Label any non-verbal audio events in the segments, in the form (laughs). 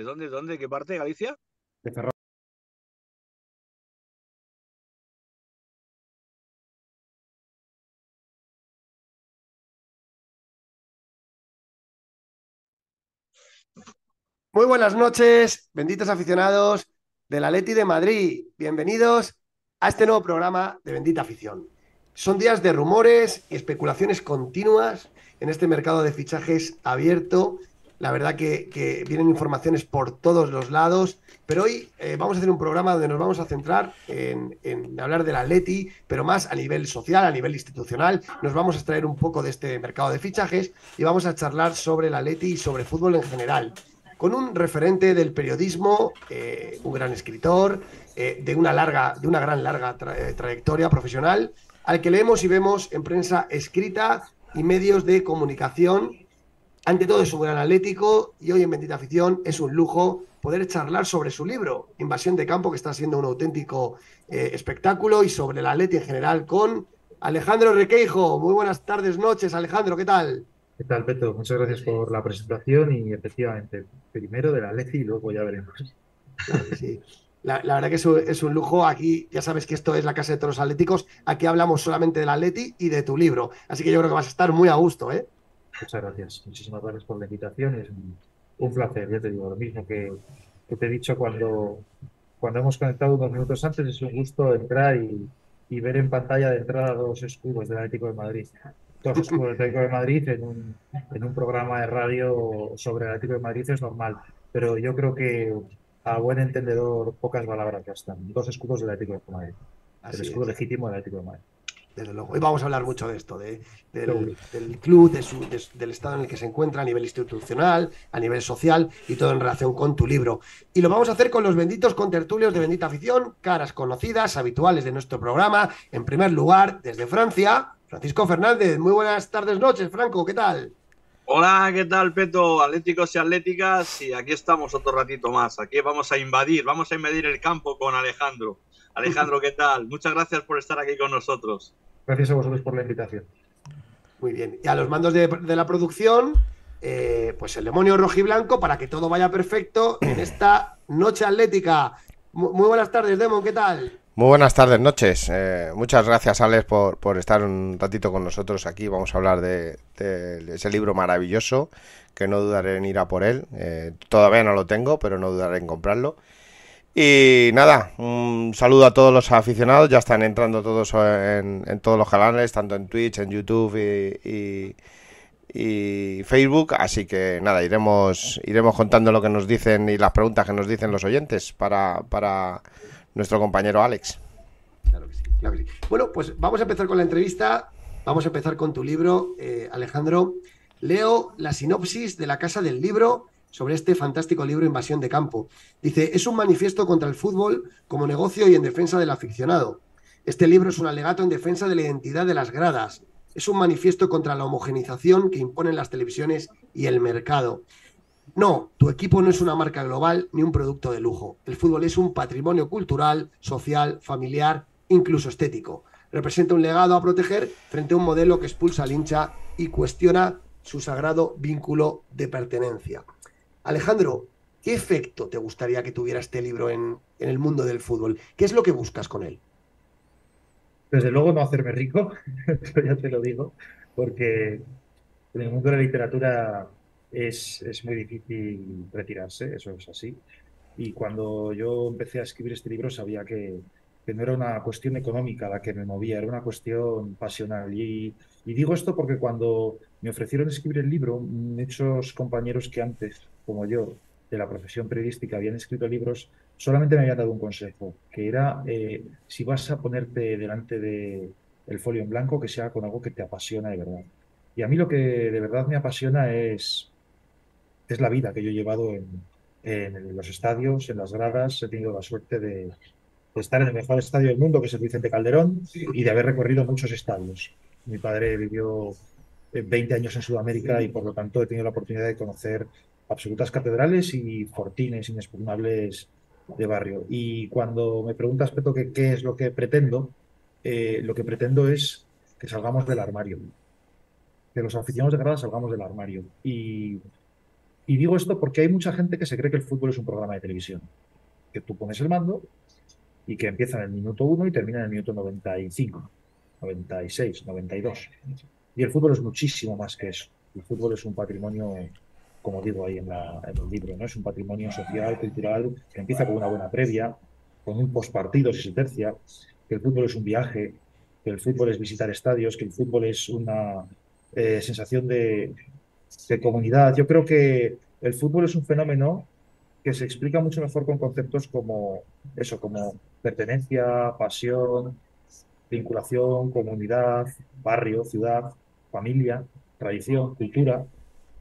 ¿De dónde? ¿De dónde? ¿Qué parte? ¿Galicia? De Ferrol. Muy buenas noches, benditos aficionados del Atleti de Madrid. Bienvenidos a este nuevo programa de Bendita Afición. Son días de rumores y especulaciones continuas en este mercado de fichajes abierto. La verdad que, que vienen informaciones por todos los lados, pero hoy eh, vamos a hacer un programa donde nos vamos a centrar en, en hablar del Atleti, pero más a nivel social, a nivel institucional. Nos vamos a extraer un poco de este mercado de fichajes y vamos a charlar sobre el Atleti y sobre fútbol en general con un referente del periodismo, eh, un gran escritor, eh, de, una larga, de una gran larga tra trayectoria profesional, al que leemos y vemos en prensa escrita y medios de comunicación. Ante todo es un gran atlético y hoy en Bendita Afición es un lujo poder charlar sobre su libro, Invasión de Campo, que está siendo un auténtico eh, espectáculo, y sobre el Atleti en general con Alejandro Requeijo. Muy buenas tardes, noches, Alejandro, ¿qué tal? ¿Qué tal, Peto? Muchas gracias por la presentación y efectivamente, primero de la Leti y luego ya veremos. Claro que sí. La, la, verdad que es un, es un, lujo. Aquí ya sabes que esto es la casa de todos los atléticos. Aquí hablamos solamente del Atleti y de tu libro. Así que yo creo que vas a estar muy a gusto, ¿eh? Muchas gracias. Muchísimas gracias por la invitación. Es un, un placer, ya te digo, lo mismo que, que, te he dicho cuando, cuando hemos conectado unos minutos antes. Es un gusto entrar y, y ver en pantalla de entrada dos escudos del Atlético de Madrid dos escudos del Atlético de Madrid en un, en un programa de radio sobre el Atlético de Madrid es normal, pero yo creo que a buen entendedor pocas palabras bastan. Dos escudos del Atlético de Madrid. Así el escudo es. legítimo del Atlético de Madrid. Desde luego. Hoy vamos a hablar mucho de esto, de, del, del, club, de su, de, del estado en el que se encuentra a nivel institucional, a nivel social y todo en relación con tu libro. Y lo vamos a hacer con los benditos contertulios de Bendita Afición, caras conocidas, habituales de nuestro programa. En primer lugar, desde Francia, Francisco Fernández, muy buenas tardes, noches, Franco, ¿qué tal? Hola, ¿qué tal, Peto? Atléticos y atléticas, y aquí estamos otro ratito más. Aquí vamos a invadir, vamos a invadir el campo con Alejandro. Alejandro, ¿qué tal? Muchas gracias por estar aquí con nosotros. Gracias a vosotros por la invitación. Muy bien. Y a los mandos de, de la producción, eh, pues el demonio rojiblanco para que todo vaya perfecto en esta noche atlética. Muy buenas tardes, Demon, ¿qué tal? Muy buenas tardes, noches. Eh, muchas gracias, Alex, por, por, estar un ratito con nosotros aquí. Vamos a hablar de ese libro maravilloso, que no dudaré en ir a por él. Eh, todavía no lo tengo, pero no dudaré en comprarlo. Y nada, un saludo a todos los aficionados. Ya están entrando todos en, todos los canales, tanto en Twitch, en YouTube y, Facebook. Así que nada, iremos, iremos contando lo que nos dicen y las preguntas que nos dicen los oyentes para... para nuestro compañero Alex. Claro que sí, claro que sí. Bueno, pues vamos a empezar con la entrevista. Vamos a empezar con tu libro, eh, Alejandro. Leo la sinopsis de la Casa del Libro sobre este fantástico libro Invasión de Campo. Dice, es un manifiesto contra el fútbol como negocio y en defensa del aficionado. Este libro es un alegato en defensa de la identidad de las gradas. Es un manifiesto contra la homogenización que imponen las televisiones y el mercado. No, tu equipo no es una marca global ni un producto de lujo. El fútbol es un patrimonio cultural, social, familiar, incluso estético. Representa un legado a proteger frente a un modelo que expulsa al hincha y cuestiona su sagrado vínculo de pertenencia. Alejandro, ¿qué efecto te gustaría que tuviera este libro en, el mundo del fútbol? ¿Qué es lo que buscas con él? Desde luego no hacerme rico, (laughs) ya te lo digo, porque en el mundo de la literatura es, muy difícil retirarse, eso es así. Y cuando yo empecé a escribir este libro sabía que, no era una cuestión económica la que me movía, era una cuestión pasional. Y digo esto porque cuando me ofrecieron escribir el libro, muchos compañeros que antes, como yo, de la profesión periodística habían escrito libros, solamente me habían dado un consejo, que era eh, si vas a ponerte delante del de folio en blanco, que sea con algo que te apasiona de verdad. Y a mí lo que de verdad me apasiona es es la vida que yo he llevado en, en los estadios, en las gradas. He tenido la suerte de, de estar en el mejor estadio del mundo, que es el Vicente Calderón, y de haber recorrido muchos estadios. Mi padre vivió 20 años en Sudamérica y por lo tanto he tenido la oportunidad de conocer absolutas catedrales y fortines inexpugnables de barrio. Y cuando me preguntas, Peto, que qué es lo que pretendo, eh, lo que pretendo es que salgamos del armario, que los aficionados de grada salgamos del armario. Y, y digo esto porque hay mucha gente que se cree que el fútbol es un programa de televisión, que tú pones el mando y que empieza en el minuto 1 y termina en el minuto 95, 96, 92. Y el fútbol es muchísimo más que eso. El fútbol es un patrimonio, como digo ahí en, la, en el libro, ¿no? es un patrimonio social, cultural, que empieza con una buena previa, con un postpartido si se tercia, que el fútbol es un viaje, que el fútbol es visitar estadios, que el fútbol es una eh, sensación de, de comunidad. Yo creo que el fútbol es un fenómeno que se explica mucho mejor con conceptos como eso, como pertenencia, pasión, vinculación, comunidad, barrio, ciudad, familia, tradición, cultura,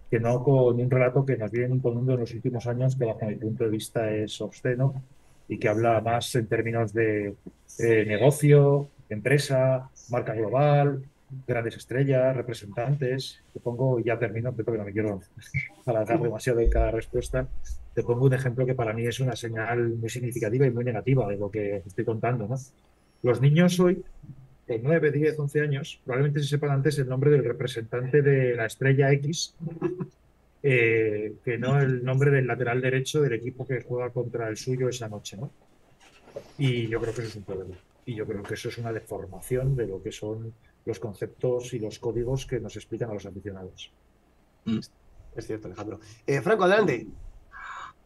que no con un relato que nos viene imponiendo en los últimos años, que bajo mi punto de vista es obsceno y que habla más en términos de eh, negocio, empresa, marca global, grandes estrellas, representantes. Te pongo, y ya termino, porque no me quiero (laughs) alargar demasiado en cada respuesta. Te pongo un ejemplo que para mí es una señal muy significativa y muy negativa de lo que estoy contando. ¿no? Los niños hoy, con 9, 10, 11 años, probablemente se sepan antes el nombre del representante de la estrella X, eh, que no el nombre del lateral derecho del equipo que juega contra el suyo esa noche. ¿no? Y yo creo que eso es un problema. Y yo creo que eso es una deformación de lo que son los conceptos y los códigos que nos explican a los aficionados. Es cierto, Alejandro. Eh, Franco, adelante.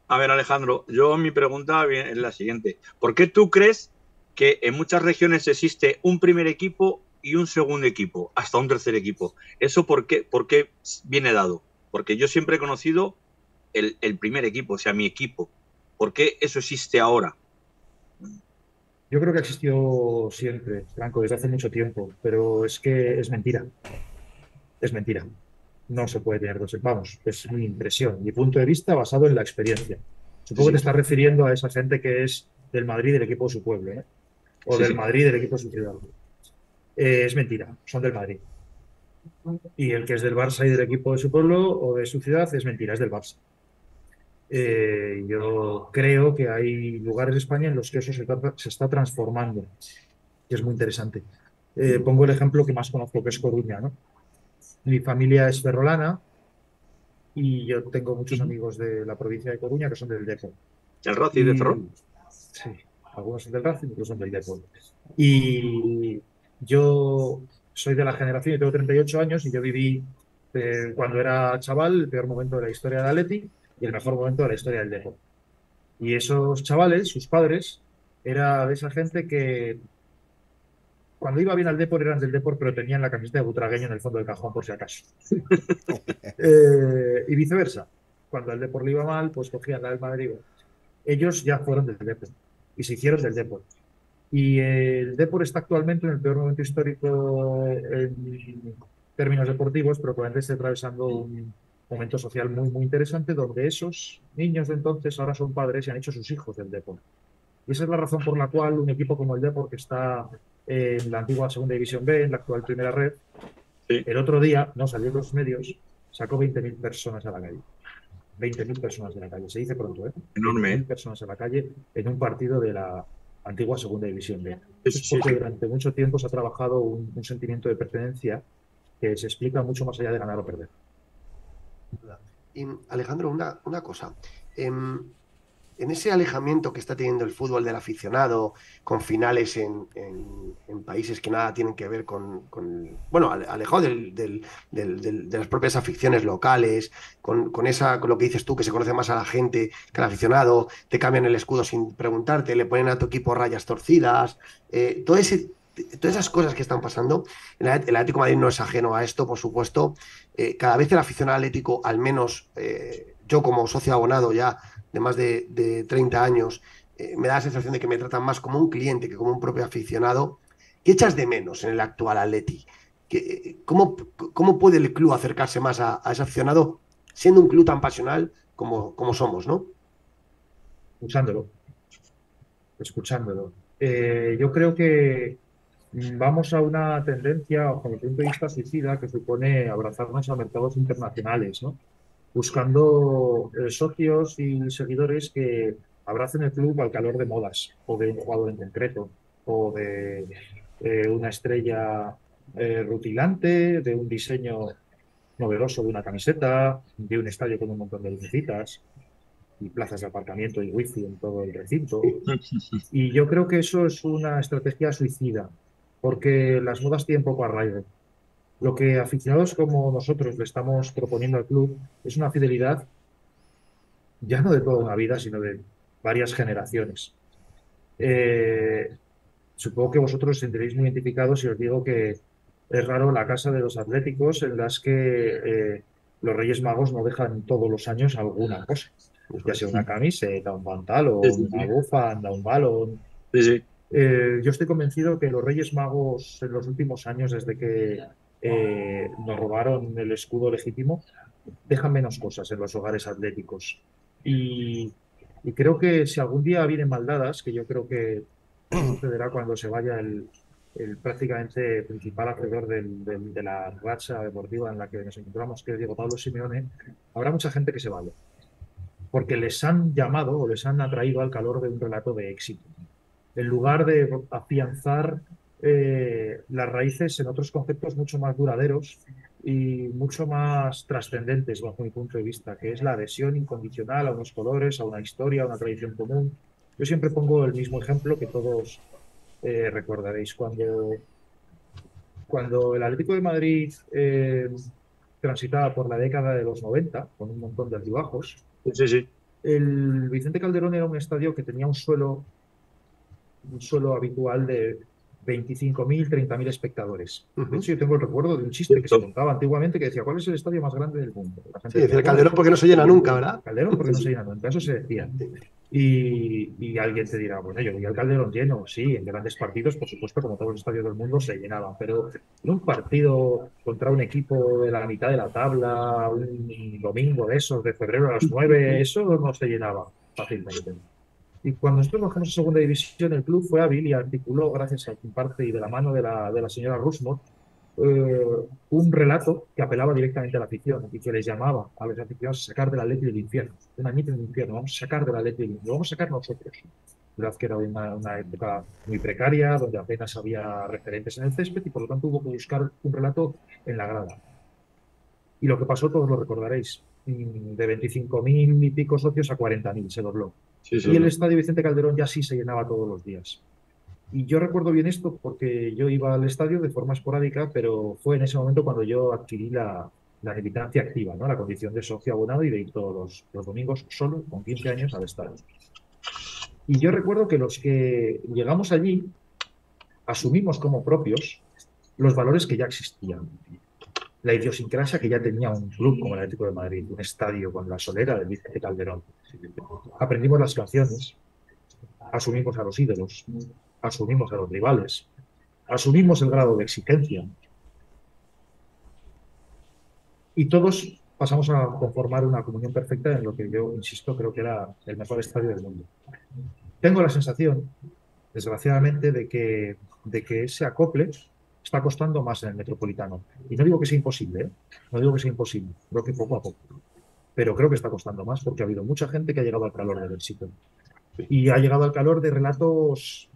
A ver, Alejandro, yo mi pregunta es la siguiente. ¿Por qué tú crees que en muchas regiones existe un primer equipo y un segundo equipo, hasta un tercer equipo? ¿Eso por qué, por qué viene dado? Porque yo siempre he conocido el, el primer equipo, o sea, mi equipo. ¿Por qué eso existe ahora? Yo creo que existió siempre, Franco, desde hace mucho tiempo, pero es que es mentira. Es mentira. No se puede tener dos. Vamos, es mi impresión, mi punto de vista basado en la experiencia. Supongo Sí. que te estás refiriendo a esa gente que es del Madrid del equipo de su pueblo, ¿eh? O Sí, del sí. Madrid del equipo de su ciudad. Eh, es mentira, son del Madrid. Y el que es del Barça y del equipo de su pueblo o de su ciudad es mentira, es del Barça. Eh, yo creo que hay lugares de España en los que eso se, está transformando, que es muy interesante. Eh, pongo el ejemplo que más conozco, que es Coruña, ¿no? Mi familia es ferrolana y yo tengo muchos amigos de la provincia de Coruña que son del Depor. ¿El Racing de Ferrol? Sí, algunos son del Racing, otros son del Depor. Y yo soy de la generación, yo tengo 38 años y yo viví eh, cuando era chaval el peor momento de la historia de Atleti y el mejor momento de la historia del Depor. Y esos chavales, sus padres, era de esa gente que cuando iba bien al Depor eran del Depor, pero tenían la camiseta de Butragueño en el fondo del cajón por si acaso. (laughs) Eh, y viceversa. Cuando al Depor le iba mal, pues cogían la del Madrid. Ellos ya fueron del Depor y se hicieron del Depor. Y el Depor está actualmente en el peor momento histórico en términos deportivos, pero probablemente esté atravesando un momento social muy, muy interesante donde esos niños de entonces ahora son padres y han hecho sus hijos del Depor. Y esa es la razón por la cual un equipo como el Depor, que está en la antigua Segunda División B, en la actual Primera Red, Sí. el otro día, no salió en los medios, sacó 20.000 personas a la calle. 20.000 personas de la calle, se dice pronto, ¿eh? Enorme, 20.000 ¿eh? personas a la calle en un partido de la antigua Segunda División B. Es sí, porque durante mucho tiempo se ha trabajado un, un sentimiento de pertenencia que se explica mucho más allá de ganar o perder. Y, Alejandro, una, una cosa. Em, en ese alejamiento que está teniendo el fútbol del aficionado, con finales en, países que nada tienen que ver con, bueno, ale- alejado de las propias aficiones locales, con, esa, con lo que dices tú, que se conoce más a la gente que al aficionado, te cambian el escudo sin preguntarte, le ponen a tu equipo rayas torcidas, eh, todas esas cosas que están pasando. El, At- el Atlético Madrid no es ajeno a esto, por supuesto. Eh, cada vez el aficionado atlético, al menos eh, yo como socio abonado ya de más de, de 30 años, eh, me da la sensación de que me tratan más como un cliente que como un propio aficionado. ¿Qué echas de menos en el actual Atleti? ¿Qué- ¿Cómo, cómo puede el club acercarse más a, ese aficionado siendo un club tan pasional como, como somos, ¿no? Escuchándolo. Escuchándolo. Eh, yo creo que vamos a una tendencia, bajo mi punto de vista, suicida, que supone abrazarnos a mercados internacionales, ¿no? Buscando eh, socios y seguidores que abracen el club al calor de modas, o de un jugador en concreto, o de eh, una estrella eh, rutilante, de un diseño novedoso de una camiseta, de un estadio con un montón de lucecitas y plazas de aparcamiento y wifi en todo el recinto. Y yo creo que eso es una estrategia suicida, porque las modas tienen poco arraigo. Lo que aficionados como nosotros le estamos proponiendo al club es una fidelidad ya no de toda una vida, sino de varias generaciones. Eh, supongo que vosotros os sentiréis muy identificados si os digo que es raro la casa de los atléticos en las que eh, los Reyes Magos no dejan todos los años alguna cosa, ya sea una camiseta, un pantalón, una bufanda, un balón. Eh, yo estoy convencido que los Reyes Magos en los últimos años, desde que eh, nos robaron el escudo legítimo, dejan menos cosas en los hogares atléticos. Y, creo que si algún día vienen maldadas, que yo creo que sucederá cuando se vaya el, prácticamente principal acreedor de la racha deportiva en la que nos encontramos, que es Diego Pablo Simeone, habrá mucha gente que se vaya. Porque les han llamado o les han atraído al calor de un relato de éxito en lugar de afianzar eh, las raíces en otros conceptos mucho más duraderos y mucho más trascendentes bajo mi punto de vista, que es la adhesión incondicional a unos colores, a una historia, a una tradición común. Yo siempre pongo el mismo ejemplo que todos eh, recordaréis. Cuando, cuando el Atlético de Madrid eh, transitaba por la década de los 90, con un montón de altibajos, sí, sí. el Vicente Calderón era un estadio que tenía un suelo un suelo habitual de 25.000, 30.000 espectadores. De hecho, yo tengo el recuerdo de un chiste que se contaba antiguamente que decía, ¿cuál es el estadio más grande del mundo? sí, decía, el Calderón porque no se llena nunca, ¿verdad? Calderón porque no se llena nunca, eso se decía. Y, alguien te dirá, bueno, yo vi al Calderón lleno, sí, en grandes partidos, por supuesto, como todos los estadios del mundo, se llenaban, pero en un partido contra un equipo de la mitad de la tabla, un domingo de esos, de febrero a las 9, (laughs) eso no se llenaba fácilmente. Y cuando nosotros bajamos a segunda división, el club fue hábil y articuló, gracias a parte y de la mano de la, de la señora Rusmot, eh, un relato que apelaba directamente a la afición y que les llamaba a los aficionados a sacar de la letra del infierno. Una mitad del infierno, vamos a sacar de la letra del infierno, lo vamos a sacar nosotros. verdad que era una, una, época muy precaria, donde apenas había referentes en el césped y por lo tanto hubo que buscar un relato en la grada. Y lo que pasó todos lo recordaréis. Mm, de 25.000 y pico socios a 40.000 se dobló y el estadio Vicente Calderón ya sí se llenaba todos los días. Y yo recuerdo bien esto porque yo iba al estadio de forma esporádica, pero fue en ese momento cuando yo adquirí la, la militancia activa, ¿no? la condición de socio abonado y de ir todos los, domingos solo, con 15 años, al estadio. Y yo recuerdo que los que llegamos allí asumimos como propios los valores que ya existían. La idiosincrasia que ya tenía un club como el Atlético de Madrid, un estadio con la solera del Vicente Calderón, aprendimos las canciones, asumimos a los ídolos, asumimos a los rivales, asumimos el grado de exigencia. Y todos pasamos a conformar una comunión perfecta en lo que yo, insisto, creo que era el mejor estadio del mundo. Tengo la sensación, desgraciadamente, de que, de que ese acople está costando más en el metropolitano. Y no digo que sea imposible, ¿eh? no digo que sea imposible, creo que poco a poco pero creo que está costando más porque ha habido mucha gente que ha llegado al calor del éxito. Y ha llegado al calor de relatos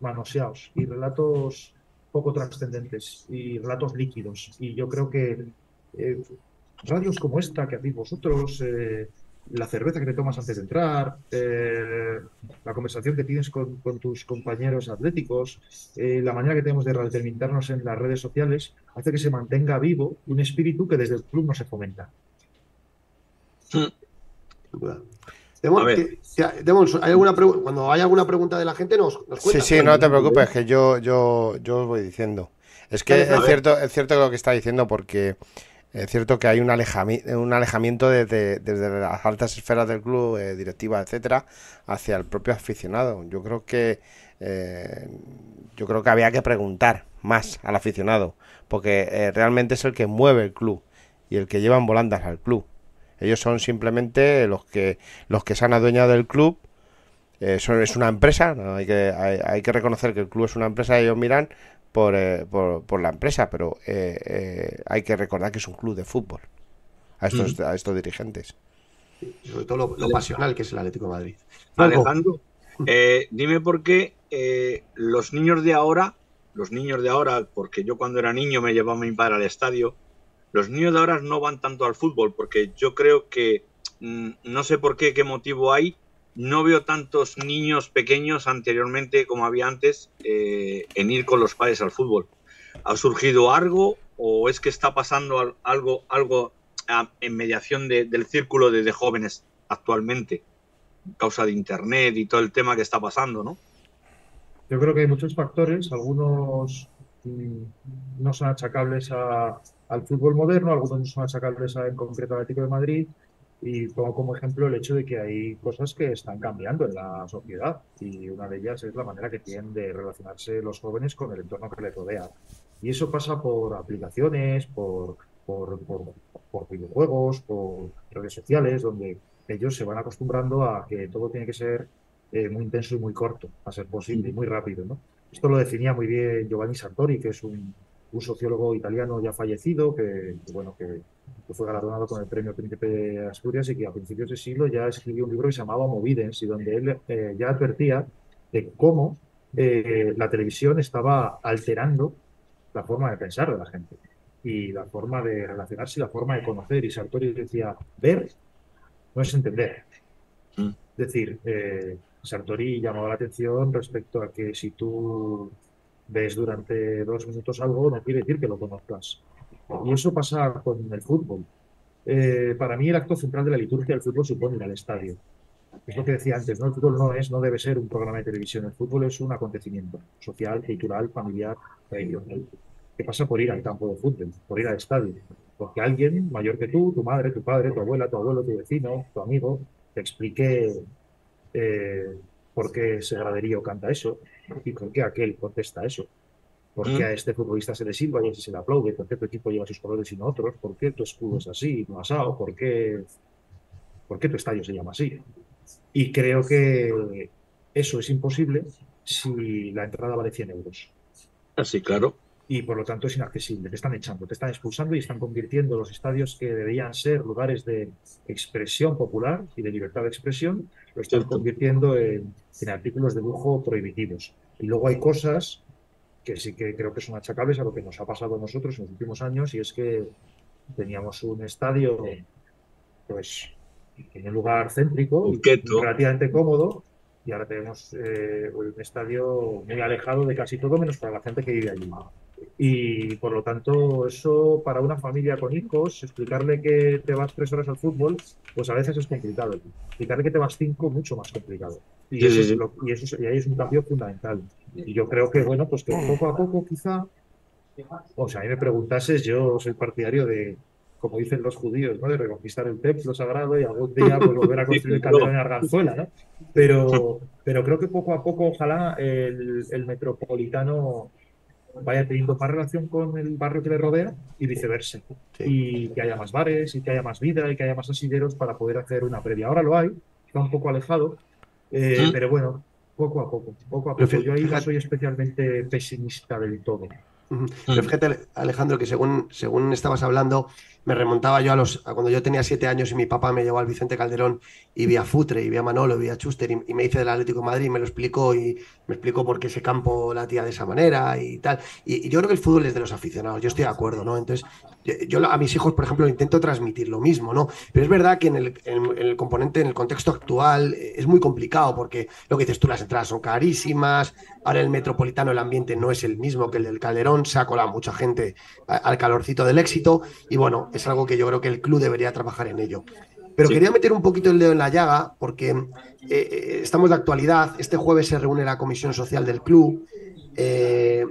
manoseados y relatos poco trascendentes y relatos líquidos. Y yo creo que eh, radios como esta que hacéis vosotros, eh, la cerveza que te tomas antes de entrar, eh, la conversación que tienes con, tus compañeros atléticos, la manera que tenemos de determinarnos en las redes sociales, hace que se mantenga vivo un espíritu que desde el club no se fomenta. ¿hay alguna cuando hay alguna pregunta de la gente nos, Sí, sí, no te preocupes, que yo, yo, yo os voy diciendo. Es que es cierto, es cierto lo que está diciendo porque es cierto que hay un, alejamiento, desde, las altas esferas del club, eh, directiva, etcétera, hacia el propio aficionado. Yo creo que eh, yo creo que había que preguntar más al aficionado, porque eh, realmente es el que mueve el club y el que lleva en volandas al club. Ellos son simplemente los que los que se han adueñado del club. Eh, es una empresa, hay, que, hay, que reconocer que el club es una empresa, ellos miran por, eh, por, la empresa, pero hay que recordar que es un club de fútbol a estos, a estos dirigentes. sobre todo lo, pasional que es el Atlético de Madrid. Alejandro, dime por qué los niños de ahora, los niños de ahora, porque yo cuando era niño me llevaba mi padre al estadio, los niños de ahora no van tanto al fútbol porque yo creo que, mm, no sé por qué, qué motivo hay, no veo tantos niños pequeños anteriormente como había antes eh, en ir con los padres al fútbol. ¿Ha surgido algo o es que está pasando algo, algo en mediación del círculo de, de, jóvenes actualmente? Causa de internet y todo el tema que está pasando, ¿no? Yo creo que hay muchos factores, algunos mm, no son achacables a, al fútbol moderno, algunos son achacables en concreto al Atlético de Madrid, y pongo como ejemplo el hecho de que hay cosas que están cambiando en la sociedad y una de ellas es la manera que tienen de relacionarse los jóvenes con el entorno que les rodea. Y eso pasa por aplicaciones, por, por, por, videojuegos, por redes sociales, donde ellos se van acostumbrando a que todo tiene que ser eh, muy intenso y muy corto, a ser posible, y muy rápido. ¿no? Esto lo definía muy bien Giovanni Sartori, que es un, un sociólogo italiano ya fallecido, que, bueno, que, fue galardonado con el premio Príncipe de Asturias y que a principios de siglo ya escribió un libro que se llamaba Movidens y donde él eh, ya advertía de cómo eh, la televisión estaba alterando la forma de pensar de la gente y la forma de relacionarse y la forma de conocer. Y Sartori decía, ver no es entender. Mm. Es decir, eh, Sartori llamaba la atención respecto a que si tú ves durante dos minutos algo, no quiere decir que lo conozcas. Y eso pasa con el fútbol. Eh, para mí el acto central de la liturgia del fútbol supone ir al estadio. Es lo que decía antes, ¿no? El fútbol no es, no debe ser un programa de televisión. El fútbol es un acontecimiento social, cultural, familiar, religioso, que pasa por ir al campo de fútbol, por ir al estadio. Porque alguien mayor que tú, tu madre, tu padre, tu abuela, tu abuelo, tu vecino, tu amigo, te explique eh, por qué ese graderío canta eso, ¿Y por qué aquel contesta eso? ¿Por qué mm. a este futbolista se le silba y a ese se le aplaude? ¿Por qué tu equipo lleva sus colores y no otros? ¿Por qué tu escudo es así y no asado? ¿Por qué, ¿Por qué tu estadio se llama así? Y creo que eso es imposible si la entrada vale 100 euros. Así, ah, claro. Y por lo tanto es inaccesible. Te están echando, te están expulsando y están convirtiendo los estadios que deberían ser lugares de expresión popular y de libertad de expresión, lo están convirtiendo en, en artículos de lujo prohibitivos. Y luego hay cosas que sí que creo que son achacables a lo que nos ha pasado a nosotros en los últimos años y es que teníamos un estadio pues en un lugar céntrico y relativamente cómodo y ahora tenemos eh, un estadio muy alejado de casi todo menos para la gente que vive allí. Y por lo tanto, eso para una familia con hijos, explicarle que te vas tres horas al fútbol, pues a veces es complicado. Explicarle que te vas cinco, mucho más complicado. Y, eso, y, eso ahí es un cambio fundamental. Y yo creo que, bueno, pues que poco a poco quizá, o sea, a mí me preguntases, yo soy partidario de, como dicen los judíos, ¿no? de reconquistar el templo sagrado y algún día pues, volver a (laughs) construir el Calderón en Arganzuela. ¿no? Pero, (laughs) pero creo que poco a poco, ojalá, el, el metropolitano vaya teniendo más relación con el barrio que le rodea y viceversa. Y que haya más bares, y que haya más vida, y que haya más asilleros para poder hacer una previa. Ahora lo hay, está un poco alejado, eh, pero bueno, poco a poco, poco a poco. Yo ahí no soy especialmente pesimista del todo. Pero fíjate, Alejandro, que según, según estabas hablando, me remontaba yo a los a cuando yo tenía siete años y mi papá me llevó al Vicente Calderón y vi a Futre y vi a Manolo y vi a Chuster y, me hice del Atlético de Madrid y me lo explicó y me explicó por qué ese campo latía de esa manera y tal. Y, yo creo que el fútbol es de los aficionados, yo estoy de acuerdo, ¿no? Entonces, yo, a mis hijos, por ejemplo, intento transmitir lo mismo, ¿no? Pero es verdad que en el, en el componente, en el contexto actual, eh, es muy complicado porque lo que dices tú, las entradas son carísimas, ahora el metropolitano, el ambiente no es el mismo que el del Calderón, se ha colado mucha gente al calorcito del éxito y bueno, es algo que yo creo que el club debería trabajar en ello. Pero quería meter un poquito el dedo en la llaga porque eh, eh, estamos de actualidad. Este jueves se reúne la comisión social del club. Eh,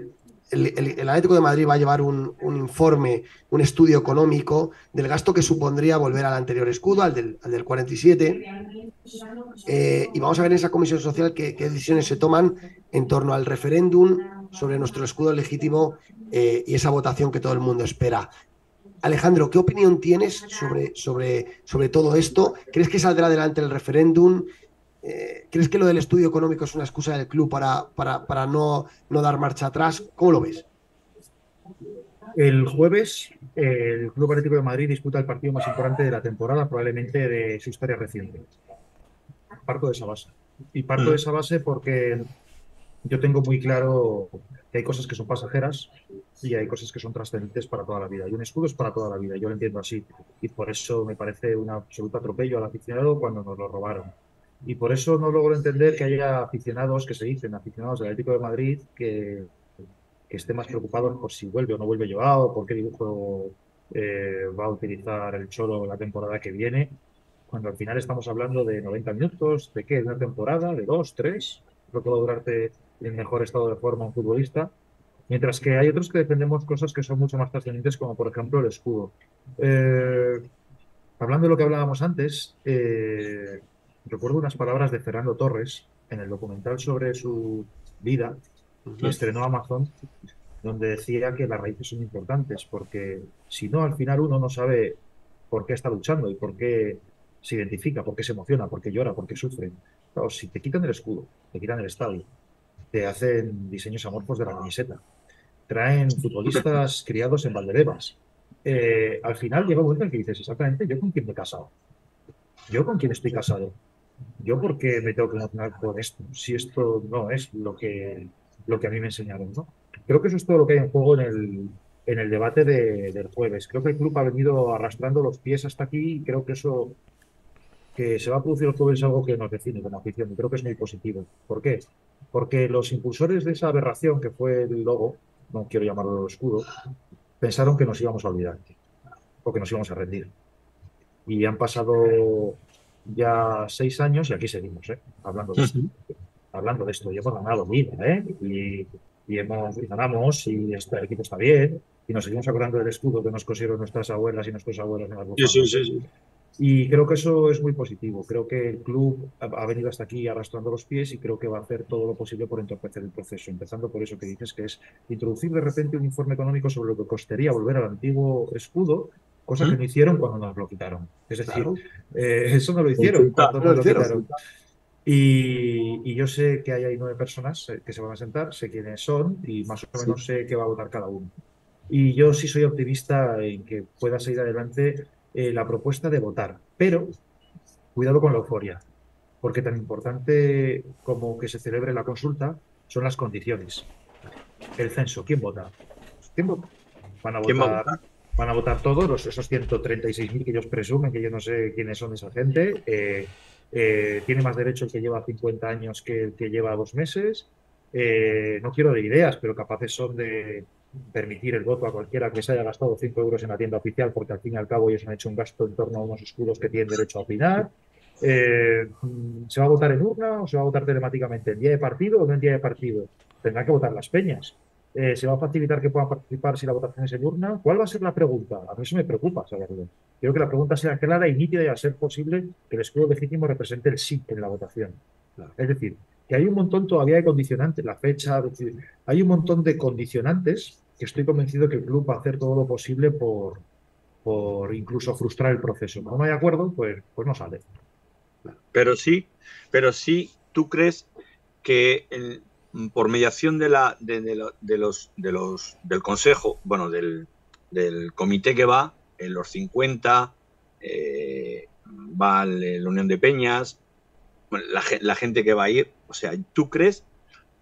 el, Atlético de Madrid va a llevar un, informe, un estudio económico del gasto que supondría volver al anterior escudo, al del, 47. y vamos a ver en esa comisión social qué, decisiones se toman en torno al referéndum sobre nuestro escudo legítimo y esa votación que todo el mundo espera. Alejandro, ¿qué opinión tienes sobre, sobre, sobre todo esto? ¿Crees que saldrá adelante el referéndum? Eh, ¿Crees que lo del estudio económico es una excusa del club para, para, no, no, dar marcha atrás? ¿Cómo lo ves? El jueves, el Club Atlético de Madrid disputa el partido más importante de la temporada, probablemente de su historia reciente. Parto de esa base. Y parto de esa base porque yo tengo muy claro que hay cosas que son pasajeras y hay cosas que son trascendentes para toda la vida. Y un escudo es para toda la vida, yo lo entiendo así. Y por eso me parece un absoluto atropello al aficionado cuando nos lo robaron. Y por eso no logro entender que haya aficionados que se dicen, aficionados del Atlético de Madrid, que, que estén más preocupados por si vuelve o no vuelve Joao, por qué dibujo eh, va a utilizar el Cholo la temporada que viene, cuando al final estamos hablando de 90 minutos, de qué, de una temporada, de dos, tres, lo que va a durarte en mejor estado de forma un futbolista. Mientras que hay otros que defendemos cosas que son mucho más trascendentes, como por ejemplo el escudo. Eh, hablando de lo que hablábamos antes, eh, recuerdo unas palabras de Fernando Torres en el documental sobre su vida que estrenó Amazon, donde decía que las raíces son importantes, porque si no, al final uno no sabe por qué está luchando y por qué se identifica, por qué se emociona, por qué llora, por qué sufre. Claro, si te quitan el escudo, te quitan el estadio, te hacen diseños amorfos de la camiseta, traen futbolistas criados en Valderebas, eh, al final llega un momento en que dices, exactamente, ¿yo con quién me he casado? ¿Yo con quién estoy casado? ¿Yo por qué me tengo que emocionar con esto? Si esto no es lo que, lo que a mí me enseñaron, ¿no? Creo que eso es todo lo que hay en juego en el, en el debate del jueves. Creo que el club ha venido arrastrando los pies hasta aquí y creo que eso que se va a producir el jueves es algo que nos define como afición y creo que es muy positivo. ¿Por qué? Porque los impulsores de esa aberración que fue el logo, no quiero llamarlo escudo, pensaron que nos íbamos a olvidar o que nos íbamos a rendir. Y han pasado ya seis años y aquí seguimos, ¿eh? hablando de esto. Hablando de esto, y hemos ganado vida, ¿eh? Y, y, hemos, y ganamos, y este, el equipo está bien, y nos seguimos acordando del escudo que nos cosieron nuestras abuelas y nuestros abuelos en las sí, sí, sí, Y creo que eso es muy positivo. Creo que el club ha venido hasta aquí arrastrando los pies y creo que va a hacer todo lo posible por entorpecer el proceso. Empezando por eso que dices, que es introducir de repente un informe económico sobre lo que costaría volver al antiguo escudo cosa que no hicieron cuando nos lo quitaron. Es decir, eh, eso no lo hicieron cuando nos lo quitaron. Y, yo sé que hay, nueve personas eh, que se van a sentar, sé quiénes son y más o menos sé qué va a votar cada uno. Y yo sí soy optimista en que pueda seguir adelante eh, la propuesta de votar, pero cuidado con la euforia, porque tan importante como que se celebre la consulta son las condiciones. El censo, ¿quién vota? ¿Quién vota? Van a votar van a votar todos, los, esos 136.000 que ellos presumen, que yo no sé quiénes son esa gente. Eh, eh, tiene más derecho el que lleva 50 años que el que lleva dos meses. Eh, no quiero de ideas, pero capaces son de permitir el voto a cualquiera que se haya gastado 5 euros en la tienda oficial, porque al fin y al cabo ellos han hecho un gasto en torno a unos escudos que tienen derecho a opinar. ¿Se va a votar en urna o se va a votar telemáticamente? ¿En día de partido o no en día de partido? Tendrán que votar las peñas. Eh, ¿Se va a facilitar que puedan participar si la votación es en urna? ¿Cuál va a ser la pregunta? A mí eso me preocupa saberlo. Quiero que la pregunta sea clara y nítida y a ser posible que el escudo legítimo represente el sí en la votación. Es decir, que hay un montón todavía de condicionantes, la fecha, hay un montón de condicionantes que estoy convencido que el club va a hacer todo lo posible por, por incluso frustrar el proceso. Como no hay acuerdo, pues, pues no sale. Pero sí, pero sí, tú crees que por mediación de, la, de, los, de los, del consejo, bueno, del, comité que va, en los 50, eh, va la Unión de Peñas, la, gente que va a ir, o sea, ¿tú crees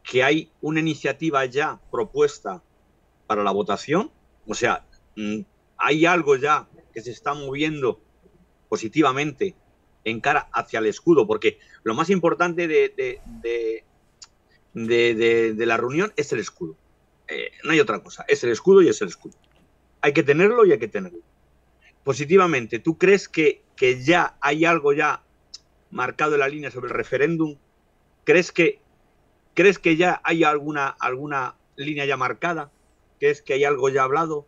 que hay una iniciativa ya propuesta para la votación? O sea, mm, ¿hay algo ya que se está moviendo positivamente en cara hacia el escudo? Porque lo más importante de, de, la reunión es el escudo. Eh, no hay otra cosa, es el escudo y es el escudo. Hay que tenerlo y hay que tenerlo. Positivamente, ¿tú crees que, que ya hay algo ya marcado en la línea sobre el referéndum? ¿Crees que, ¿crees que ya hay alguna, alguna línea ya marcada? ¿Crees que hay algo ya hablado?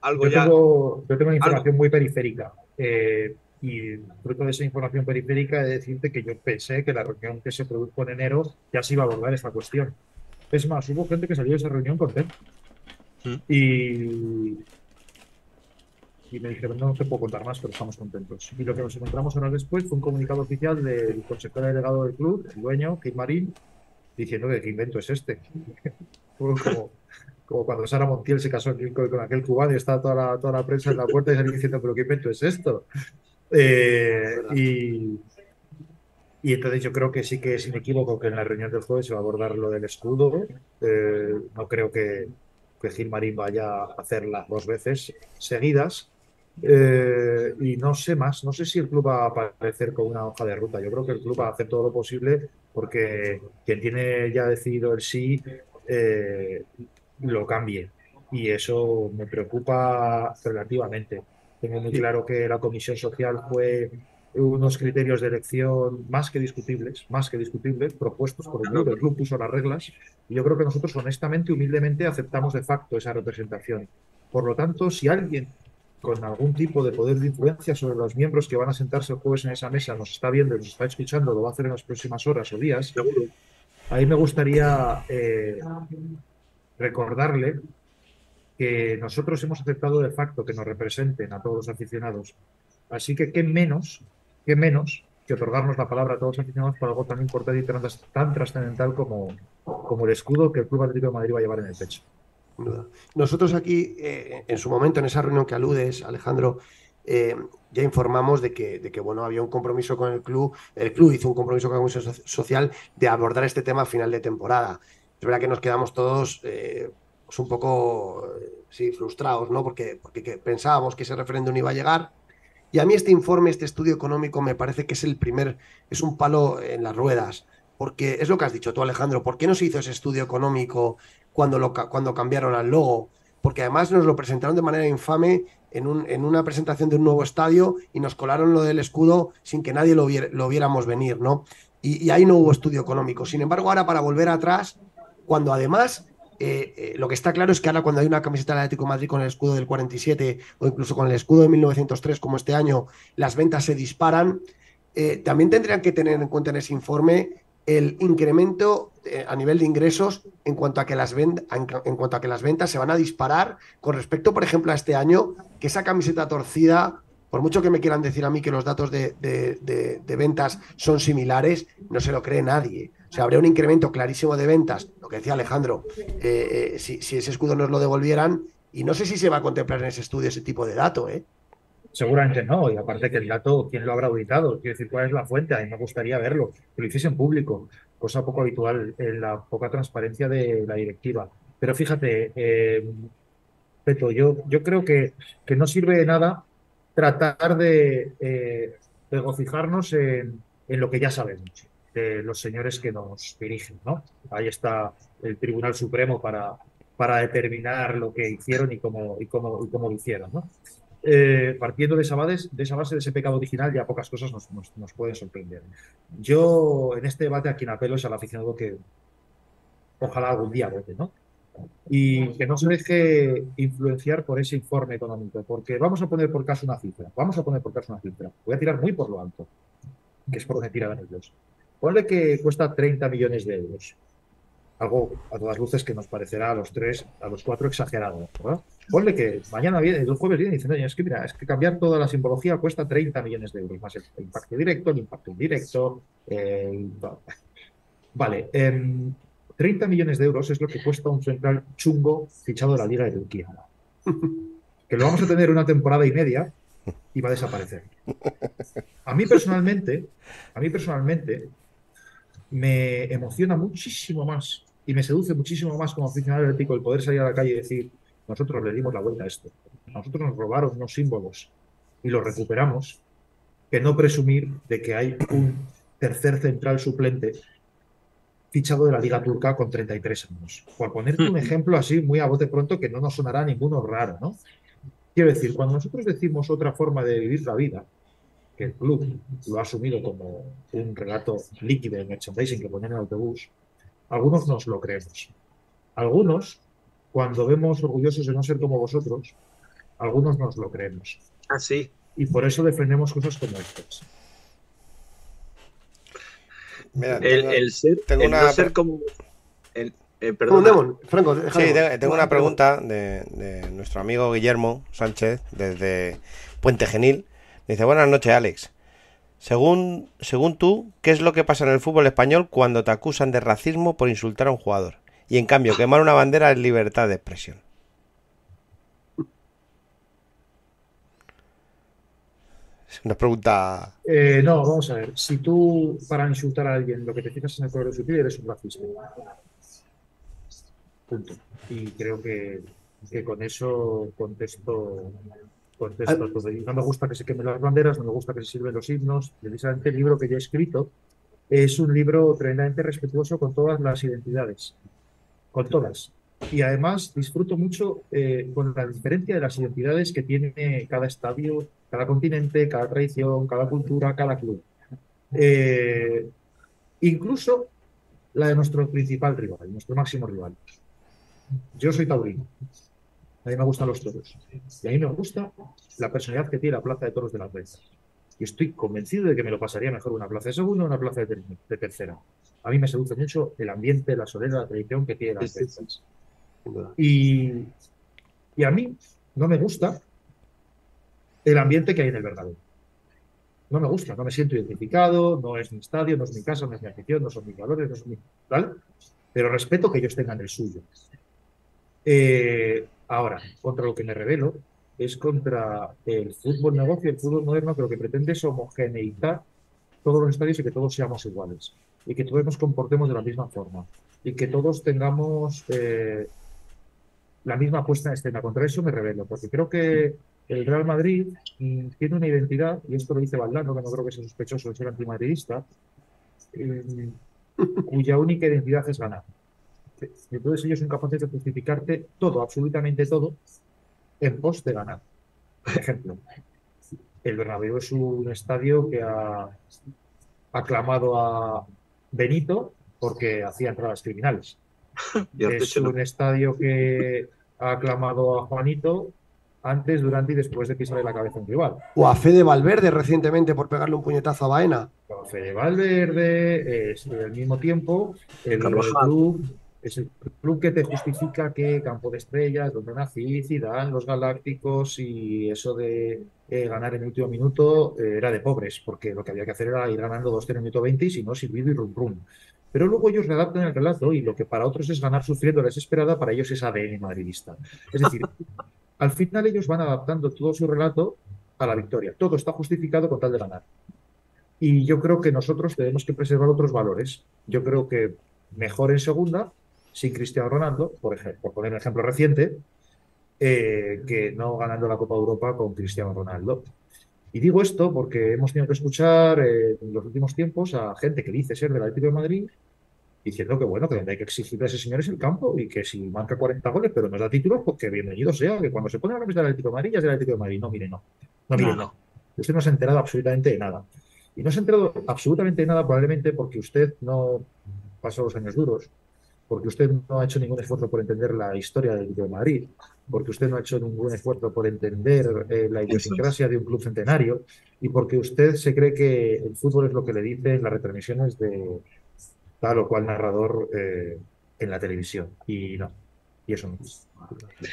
Algo yo, tengo, yo tengo información muy periférica. Eh, y fruto de esa información periférica he de decirte que yo pensé que la reunión que se produjo en enero ya se iba a abordar esta cuestión. Es más, hubo gente que salió de esa reunión contenta. Mm. Y, y me dijeron, no, te puedo contar más, pero estamos contentos. Y lo que nos encontramos ahora después fue un comunicado oficial del consejero delegado del club, el dueño, Kate Marín, diciendo que qué invento es este. (laughs) fue como, como cuando Sara Montiel se casó con, con aquel cubano y estaba toda la, toda la prensa en la puerta y salía diciendo, pero qué invento es esto. Eh, y, y entonces yo creo que sí que es inequívoco que en la reunión del jueves se va a abordar lo del escudo. Eh, no creo que, que Gilmarín vaya a hacerlas dos veces seguidas. Eh, y no sé más, no sé si el club va a aparecer con una hoja de ruta. Yo creo que el club va a hacer todo lo posible porque quien tiene ya decidido el sí eh, lo cambie. Y eso me preocupa relativamente. Tengo muy claro que la comisión social fue unos criterios de elección más que discutibles, más que discutibles, propuestos por el club. El club puso las reglas y yo creo que nosotros honestamente, humildemente, aceptamos de facto esa representación. Por lo tanto, si alguien con algún tipo de poder de influencia sobre los miembros que van a sentarse el jueves en esa mesa nos está viendo nos está escuchando, lo va a hacer en las próximas horas o días, ahí me gustaría eh, recordarle que nosotros hemos aceptado de facto que nos representen a todos los aficionados. Así que qué menos qué menos que otorgarnos la palabra a todos los aficionados para algo tan importante y tan trascendental como, como el escudo que el Club Atlético de Madrid va a llevar en el pecho. Nosotros aquí, eh, en su momento, en esa reunión que aludes, Alejandro, eh, ya informamos de que, de que, bueno, había un compromiso con el club, el club hizo un compromiso con la Comisión Social de abordar este tema a final de temporada. Es verdad que nos quedamos todos eh, pues un poco sí, frustrados, ¿no? Porque, porque pensábamos que ese referéndum iba a llegar, y a mí este informe, este estudio económico, me parece que es el primer, es un palo en las ruedas. Porque es lo que has dicho tú, Alejandro, ¿por qué no se hizo ese estudio económico cuando, lo, cuando cambiaron al logo? Porque además nos lo presentaron de manera infame en, un, en una presentación de un nuevo estadio y nos colaron lo del escudo sin que nadie lo, lo viéramos venir, ¿no? Y, y ahí no hubo estudio económico. Sin embargo, ahora para volver atrás, cuando además eh, eh, lo que está claro es que ahora cuando hay una camiseta del Atlético Madrid con el escudo del 47 o incluso con el escudo de 1903 como este año, las ventas se disparan. Eh, también tendrían que tener en cuenta en ese informe el incremento a nivel de ingresos en cuanto, a que las en, cuanto a que las ventas se van a disparar con respecto, por ejemplo, a este año, que esa camiseta torcida, por mucho que me quieran decir a mí que los datos de, de ventas son similares, no se lo cree nadie. O sea, habría un incremento clarísimo de ventas, lo que decía Alejandro, eh, eh, si, ese escudo nos lo devolvieran, y no sé si se va a contemplar en ese estudio ese tipo de dato, ¿eh? Seguramente no, y aparte que el dato, ¿quién lo habrá auditado? Quiero decir, ¿cuál es la fuente? A mí me gustaría verlo, que lo hiciese en público, cosa poco habitual en la poca transparencia de la directiva. Pero fíjate, eh, Peto, yo, yo creo que, que no sirve de nada tratar de regocijarnos en, en lo que ya sabemos de los señores que nos dirigen. ¿no? Ahí está el Tribunal Supremo para, para determinar lo que hicieron y cómo, y cómo, y cómo lo hicieron. ¿no? Eh, partiendo de esa, base, de esa base de ese pecado original, ya pocas cosas nos, pueden sorprender. Yo en este debate a quien apelo es al aficionado que ojalá algún día vote, ¿no? Y que no se deje influenciar por ese informe económico, porque vamos a poner por caso una cifra, vamos a poner por caso una cifra. Voy a tirar muy por lo alto, que es por donde tiran ellos. Ponle que cuesta 30 millones de euros. Algo a todas luces que nos parecerá a los tres, a los cuatro exagerado. ¿verdad? Ponle que mañana viene, el jueves viene diciendo, es que mira, es que cambiar toda la simbología cuesta 30 millones de euros, más el impacto directo, el impacto indirecto. (laughs) Vale, 30 em, millones de euros es lo que cuesta un central chungo fichado de la Liga de Turquía. (laughs) Que lo vamos a tener una temporada y media y va a desaparecer. A mí personalmente, a mí personalmente, me emociona muchísimo más y me seduce muchísimo más como aficionado ético el poder salir a la calle y decir, nosotros le dimos la vuelta a esto, nosotros nos robaron unos símbolos y los recuperamos, que no presumir de que hay un tercer central suplente fichado de la Liga Turca con 33 años. Por ponerte un (laughs) ejemplo así muy a bote pronto que no nos sonará ninguno raro, ¿no? Quiero decir, cuando nosotros decimos otra forma de vivir la vida, que el club lo ha asumido como un relato líquido de merchandising que ponen en el autobús, algunos nos lo creemos. Algunos, cuando vemos orgullosos de no ser como vosotros, algunos nos lo creemos. Así. Ah, y por eso defendemos cosas como estas. el, ser, no ser como el, Eh, Demon, Franco, Sí, tengo una pregunta de, de nuestro amigo Guillermo Sánchez desde Puente Genil. Dice, buenas noches, Alex. Según, según tú, ¿qué es lo que pasa en el fútbol español cuando te acusan de racismo por insultar a un jugador? Y en cambio, quemar una bandera es libertad de expresión. Es una pregunta... Eh, no, vamos a ver. Si tú, para insultar a alguien, lo que te fijas en el color de su piel, eres un racista. Punto. Y creo que, que con eso contesto, contesto todo. Y no me gusta que se quemen las banderas, no me gusta que se sirven los himnos. Precisamente el libro que yo he escrito es un libro tremendamente respetuoso con todas las identidades. Con todas. Y además disfruto mucho eh, con la diferencia de las identidades que tiene cada estadio, cada continente, cada tradición, cada cultura, cada club. Eh, incluso la de nuestro principal rival, nuestro máximo rival. Yo soy taurino. A mí me gustan los toros. Y a mí me gusta la personalidad que tiene la Plaza de Toros de las Vegas. Y estoy convencido de que me lo pasaría mejor una plaza de segunda o una plaza de tercera. A mí me seduce mucho el ambiente, la soledad, la tradición que tiene las Sí, y a mí no me gusta el ambiente que hay en el Bernabéu. No me gusta, no me siento identificado, no es mi estadio, no es mi casa, no es mi afición, no son mis valores, no son mi tal, pero respeto que ellos tengan el suyo. Eh, ahora, contra lo que me revelo es contra el fútbol negocio, el fútbol moderno, que lo que pretende es homogeneizar todos los estadios y que todos seamos iguales y que todos nos comportemos de la misma forma y que todos tengamos eh, la misma puesta en escena. Contra eso me revelo, porque creo que el Real Madrid mm, tiene una identidad, y esto lo dice Valdano, que no creo que sea sospechoso de ser antimadridista, eh, cuya única identidad es ganar. Entonces ellos son capaces de justificarte todo, absolutamente todo, en pos de ganar. Por ejemplo, el Bernabéu es un estadio que ha aclamado a Benito porque hacía entradas criminales. (laughs) Es un estadio que ha aclamado a Juanito antes, durante y después de pisarle la cabeza a un rival. O a Fede Valverde recientemente por pegarle un puñetazo a Baena. Con Fede Valverde, es al mismo tiempo el Carvajal. club, es el club que te justifica que Campo de Estrellas, donde nací, Zidane, los Galácticos y eso de eh, ganar en el último minuto eh, era de pobres, porque lo que había que hacer era ir ganando 2 en el minuto 20 y si no, silbido y rum rum. Pero luego ellos readaptan el relato y lo que para otros es ganar sufriendo la desesperada, para ellos es ADN madridista. Es decir, (laughs) al final ellos van adaptando todo su relato a la victoria. Todo está justificado con tal de ganar. Y yo creo que nosotros tenemos que preservar otros valores. Yo creo que mejor en segunda, sin Cristiano Ronaldo, por ejemplo, por poner un ejemplo reciente, eh, que no ganando la Copa Europa con Cristiano Ronaldo. Y digo esto porque hemos tenido que escuchar eh, en los últimos tiempos a gente que dice ser del Atlético de Madrid diciendo que bueno, que donde hay que exigirle a ese señor es el campo y que si marca 40 goles pero no da títulos, pues que bienvenido sea, que cuando se pone la camiseta del Atlético de Madrid ya es del Atlético de Madrid. No, mire, no. No, mire, No, no. Usted no se ha enterado absolutamente de nada. Y no se ha enterado absolutamente de nada probablemente porque usted no pasó los años duros, porque usted no ha hecho ningún esfuerzo por entender la historia del de Madrid, porque usted no ha hecho ningún esfuerzo por entender eh, la idiosincrasia de un club centenario y porque usted se cree que el fútbol es lo que le dicen las retransmisiones de tal o cual narrador eh, en la televisión. Y no, y eso no.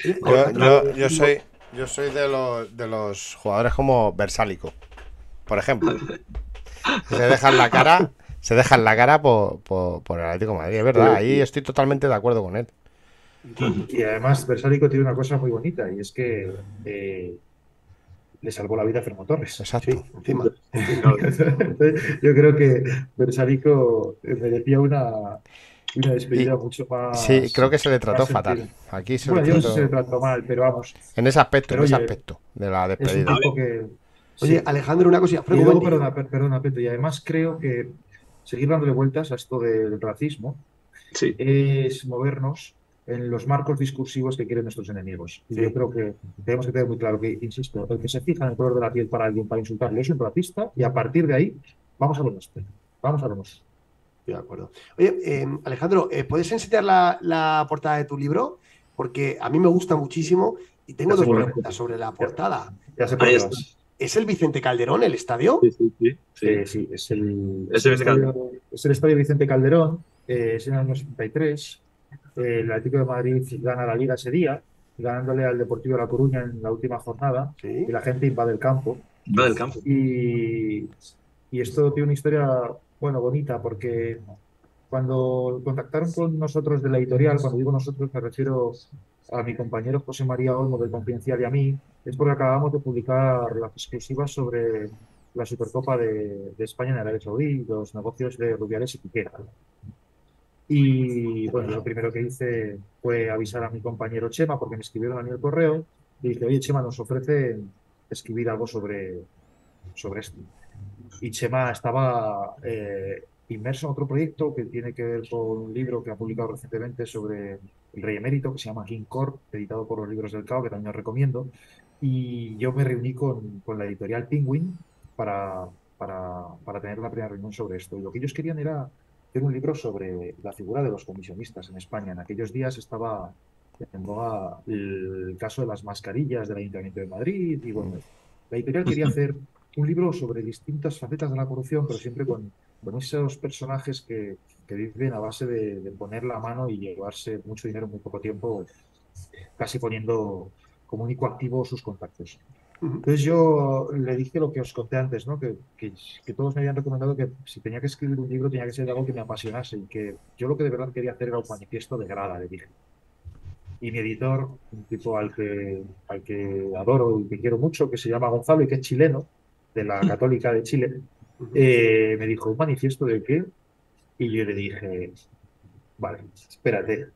Yo, yo, yo soy, yo soy de, los, de los jugadores como Versálico, por ejemplo. (laughs) Se dejan la cara, se dejan la cara por, por, por el Atlético de Madrid, es verdad, ahí estoy totalmente de acuerdo con él. Y además, Versálico tiene una cosa muy bonita y es que eh, le salvó la vida a Fermo Torres. Exacto. Sí, encima. Yo creo que Versálico merecía una, una despedida mucho más. Sí, creo que se le trató fatal. Aquí se Bueno, le yo no sé si se le trató... mal, pero vamos, En ese aspecto, en ese oye, aspecto de la es un despedida. tipo que. Oye, sí. Alejandro, una cosilla. Y Franco, un luego, momentito. perdona, per- perdona, Peto, y además creo que seguir dándole vueltas a esto del racismo Sí, es movernos en los marcos discursivos que quieren nuestros enemigos. Y yo creo que tenemos que tener muy claro que, insisto, el que se fija en el color de la piel para alguien, para insultarle, es un racista, y a partir de ahí, vamos a lo nuestro. Vamos a lo nuestro. Estoy de acuerdo. Oye, eh, Alejandro, eh, ¿puedes enseñar la, la portada de tu libro? Porque a mí me gusta muchísimo y tengo Ya dos preguntas sobre la portada. Ya sé por ¿Es el Vicente Calderón el estadio? sí, sí, sí, sí. Eh, sí, es el, Es el el estadio, es el estadio Vicente Calderón, eh, es en el año 73. el Atlético de Madrid gana la liga ese día, ganándole al Deportivo de La Coruña en la última jornada, Sí. y la gente invade el campo. Va del campo. Y, y esto tiene una historia, bueno, bonita, porque cuando contactaron con nosotros de la editorial, cuando digo nosotros me refiero a mi compañero José María Olmo del Confidencial y a mí, es porque acabamos de publicar las exclusivas sobre la Supercopa de, de España en Arabia Saudí, los negocios de Rubiales y Piqué. Y bueno, lo primero que hice fue avisar a mi compañero Chema, porque me escribieron a mí el correo, y dije, oye Chema, nos ofrece escribir algo sobre, sobre esto. Y Chema estaba eh, inmerso en otro proyecto que tiene que ver con un libro que ha publicado recientemente sobre el rey emérito, que se llama King Corp, editado por los libros del Cao, que también os recomiendo. Y yo me reuní con, con la editorial Penguin para, para, para tener la primera reunión sobre esto. Y lo que ellos querían era hacer un libro sobre la figura de los comisionistas en España. En aquellos días estaba en boga el caso de las mascarillas del Ayuntamiento de Madrid y bueno, la editorial quería hacer un libro sobre distintas facetas de la corrupción, pero siempre con, con esos personajes que, que viven a base de, de poner la mano y llevarse mucho dinero en muy poco tiempo, casi poniendo como único activo sus contactos. Entonces yo le dije lo que os conté antes, ¿no? Que, que, que todos me habían recomendado que si tenía que escribir un libro tenía que ser algo que me apasionase y que yo lo que de verdad quería hacer era un manifiesto de grada, le dije. Y mi editor, un tipo al que, al que adoro y que quiero mucho, que se llama Gonzalo y que es chileno, de la (laughs) Católica de Chile. Eh, me dijo, ¿un manifiesto de qué? Y yo le dije, vale, espérate,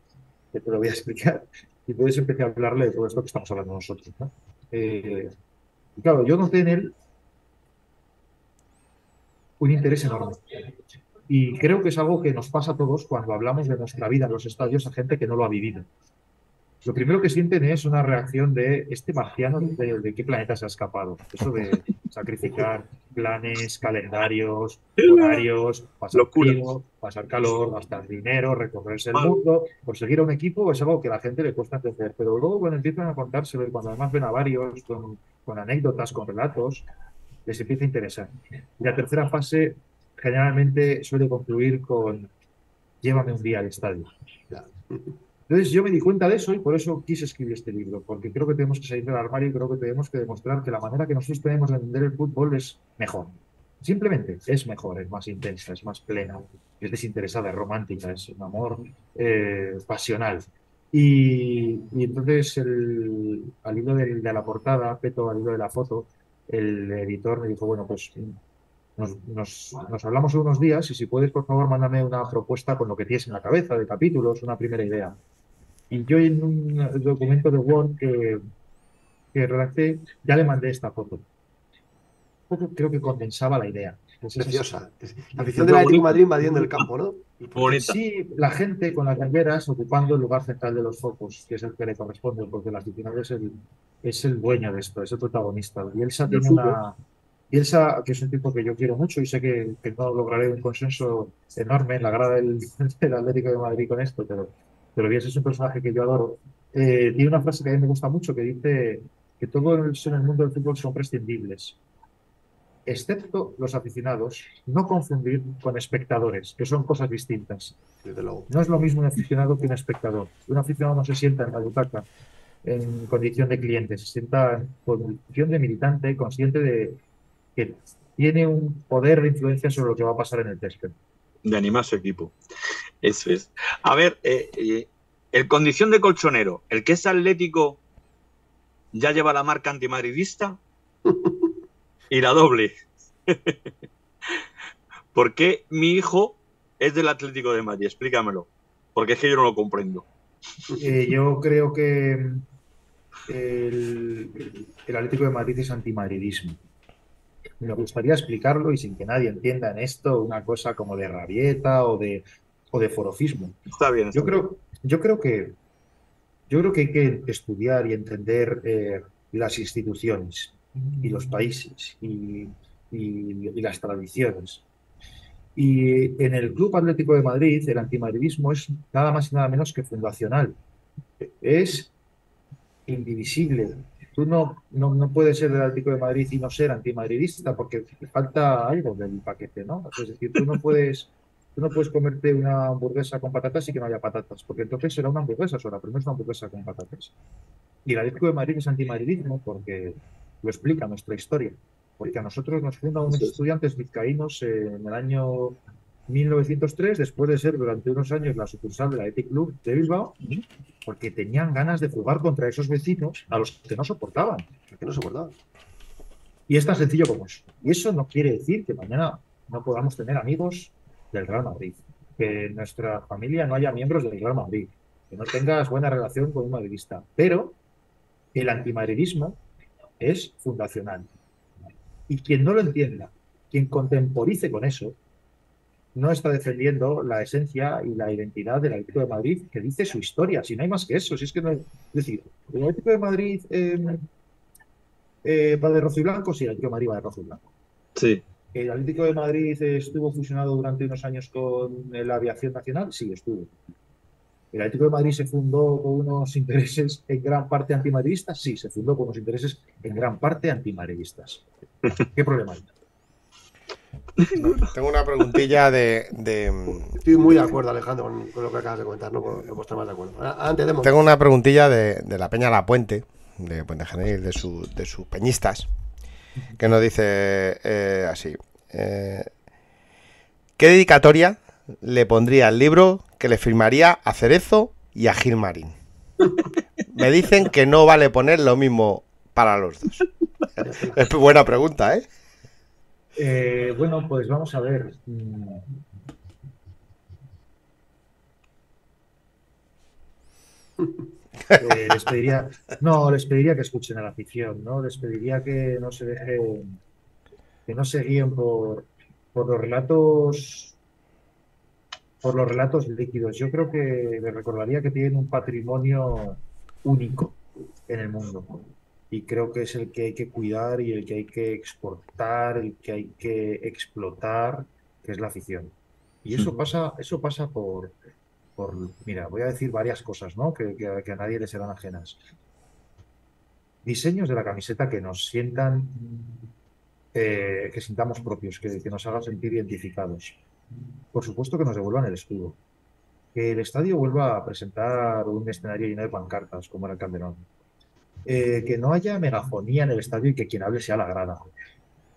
que te lo voy a (laughs) explicar. Y entonces empecé a hablarle de todo esto que estamos hablando nosotros, ¿no? Eh, y claro, yo noté en él un interés enorme. Y creo que es algo que nos pasa a todos cuando hablamos de nuestra vida en los estadios a gente que no lo ha vivido. Lo primero que sienten es una reacción de este marciano de, de qué planeta se ha escapado. Eso de sacrificar planes, calendarios, horarios, pasar Locura. frío, pasar calor, gastar dinero, recorrerse el mundo, por seguir a un equipo es algo que a la gente le cuesta entender. Pero luego cuando empiezan a contárselo y cuando además ven a varios con, con anécdotas, con relatos, les empieza a interesar. Y la tercera fase generalmente suele concluir con llévame un día al estadio. Entonces yo me di cuenta de eso y por eso quise escribir este libro, porque creo que tenemos que salir del armario y creo que tenemos que demostrar que la manera que nosotros tenemos de entender el fútbol es mejor. Simplemente es mejor, es más intensa, es más plena, es desinteresada, es romántica, es un amor eh, pasional. Y, entonces el, al hilo de, la portada, Peto, al hilo de la foto, el editor me dijo, bueno, pues nos, nos, nos hablamos unos días y si puedes, por favor, mándame una propuesta con lo que tienes en la cabeza de capítulos, una primera idea. Y yo en un documento de Word que, que redacté, ya le mandé esta foto. Creo que condensaba la idea. Pues es- Preciosa. Es La afición del Atlético de Madrid invadiendo el campo, ¿no? Bonita. Sí, la gente con las banderas ocupando el lugar central de los focos, que es el que le corresponde, porque el aficionado es el, es el dueño de esto, es el protagonista. Y Elsa tiene fútbol. una. Y Elsa, que es un tipo que yo quiero mucho y sé que, que no lograré un consenso enorme en la grada del, (laughs) del Atlético de Madrid con esto, pero, pero Bielsa es un personaje que yo adoro. Eh, tiene una frase que a mí me gusta mucho que dice que todos en el mundo del fútbol son prescindibles, excepto los aficionados, no confundir con espectadores, que son cosas distintas. Desde luego. No es lo mismo un aficionado que un espectador. Un aficionado no se sienta en la butaca en condición de cliente, se sienta en condición de militante, consciente de que tiene un poder de influencia sobre lo que va a pasar en el césped. de animar a su equipo. Eso es. A ver, eh, eh, el condición de colchonero, el que es atlético, ya lleva la marca antimadridista y la doble. (laughs) ¿Por qué mi hijo es del Atlético de Madrid? Explícamelo. Porque es que yo no lo comprendo. Eh, yo creo que el, el Atlético de Madrid es antimadridismo. Me gustaría explicarlo y sin que nadie entienda en esto una cosa como de rabieta o de, o de forofismo. Está bien. está Yo creo, yo creo que yo creo que hay que estudiar y entender eh, las instituciones y los países y, y- y las tradiciones. Y en el Club Atlético de Madrid, el antimadridismo es nada más y nada menos que fundacional. Es indivisible. Tú no, no, no puedes ser del Atlético de Madrid y no ser antimadridista porque falta algo del paquete, ¿no? Es decir, tú no puedes tú no puedes comerte una hamburguesa con patatas y que no haya patatas, porque entonces será una hamburguesa sola, pero no es una hamburguesa con patatas. Y el Atlético de Madrid es antimadridismo porque lo explica nuestra historia. Porque a nosotros nos fundan unos estudiantes vizcaínos en el año 1903, después de ser durante unos años la sucursal del Athletic Club de Bilbao, porque tenían ganas de jugar contra esos vecinos a los que no soportaban. Que no soportaban. Y es tan sencillo como eso. Y eso no quiere decir que mañana no podamos tener amigos del Real Madrid, que en nuestra familia no haya miembros del Real Madrid, que no tengas buena relación con un madridista. Pero el antimadridismo es fundacional. Y quien no lo entienda, quien contemporice con eso, no está defendiendo la esencia y la identidad del Atlético de Madrid, que dice su historia, si no hay más que eso, si es que no es decir, el Atlético de Madrid eh, eh, va de rojo y blanco, sí, el Atlético de Madrid va de rojo y blanco. Sí. ¿El Atlético de Madrid estuvo fusionado durante unos años con la aviación nacional? Sí, estuvo. ¿El Atlético de Madrid se fundó con unos intereses en gran parte antimadridistas? Sí, se fundó con unos intereses en gran parte antimadridistas. ¿Qué problema hay? Tengo una preguntilla de, Estoy muy de acuerdo, Alejandro, con, lo que acabas de comentar, no puedo estar más de acuerdo. Antes Tengo una preguntilla de, la Peña La Puente, de Puente Genil, de, su, de sus peñistas, que nos dice eh, así. Eh, ¿Qué dedicatoria le pondría al libro que le firmaría a Cerezo y a Gilmarín? Me dicen que no vale poner lo mismo para los dos. Es buena pregunta, ¿eh? Eh, bueno, pues vamos a ver. (laughs) Eh, les pediría, no, les pediría que escuchen a la afición, ¿no? Les pediría que no se dejen, que no se guíen por, por los relatos, por los relatos líquidos. Yo creo que les recordaría que tienen un patrimonio único en el mundo y creo que es el que hay que cuidar y el que hay que exportar, el que hay que explotar, que es la afición. Y eso pasa, eso pasa por, mira, voy a decir varias cosas, ¿no? Que, que, a nadie le serán ajenas. Diseños de la camiseta que nos sientan, eh, que sintamos propios, que, que nos hagan sentir identificados. Por supuesto que nos devuelvan el escudo. Que el estadio vuelva a presentar un escenario lleno de pancartas, como era el Calderón eh, que no haya megafonía en el estadio y que quien hable sea la grada.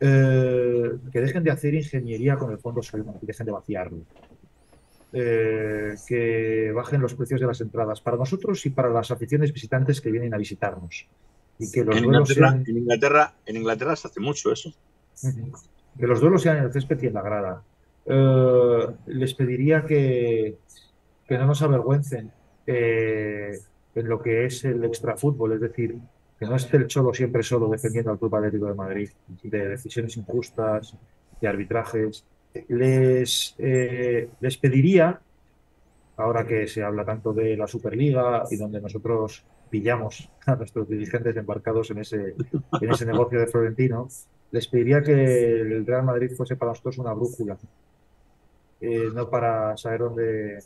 Eh, que dejen de hacer ingeniería con el fondo y dejen de vaciarlo. Eh, que bajen los precios de las entradas para nosotros y para las aficiones visitantes que vienen a visitarnos. Y que los en, duelos Inglaterra, sean... en, Inglaterra, en Inglaterra se hace mucho eso. Que los duelos sean en el césped y en la grada. les pediría que, que no nos avergüencen en lo que es el extrafútbol, es decir, que no esté el Cholo siempre solo defendiendo al Club Atlético de Madrid, de decisiones injustas, de arbitrajes. Les, eh, les pediría, ahora que se habla tanto de la Superliga y donde nosotros pillamos a nuestros dirigentes embarcados en ese, en ese negocio de Florentino, les pediría que el Real Madrid fuese para nosotros una brújula, eh, no para saber dónde,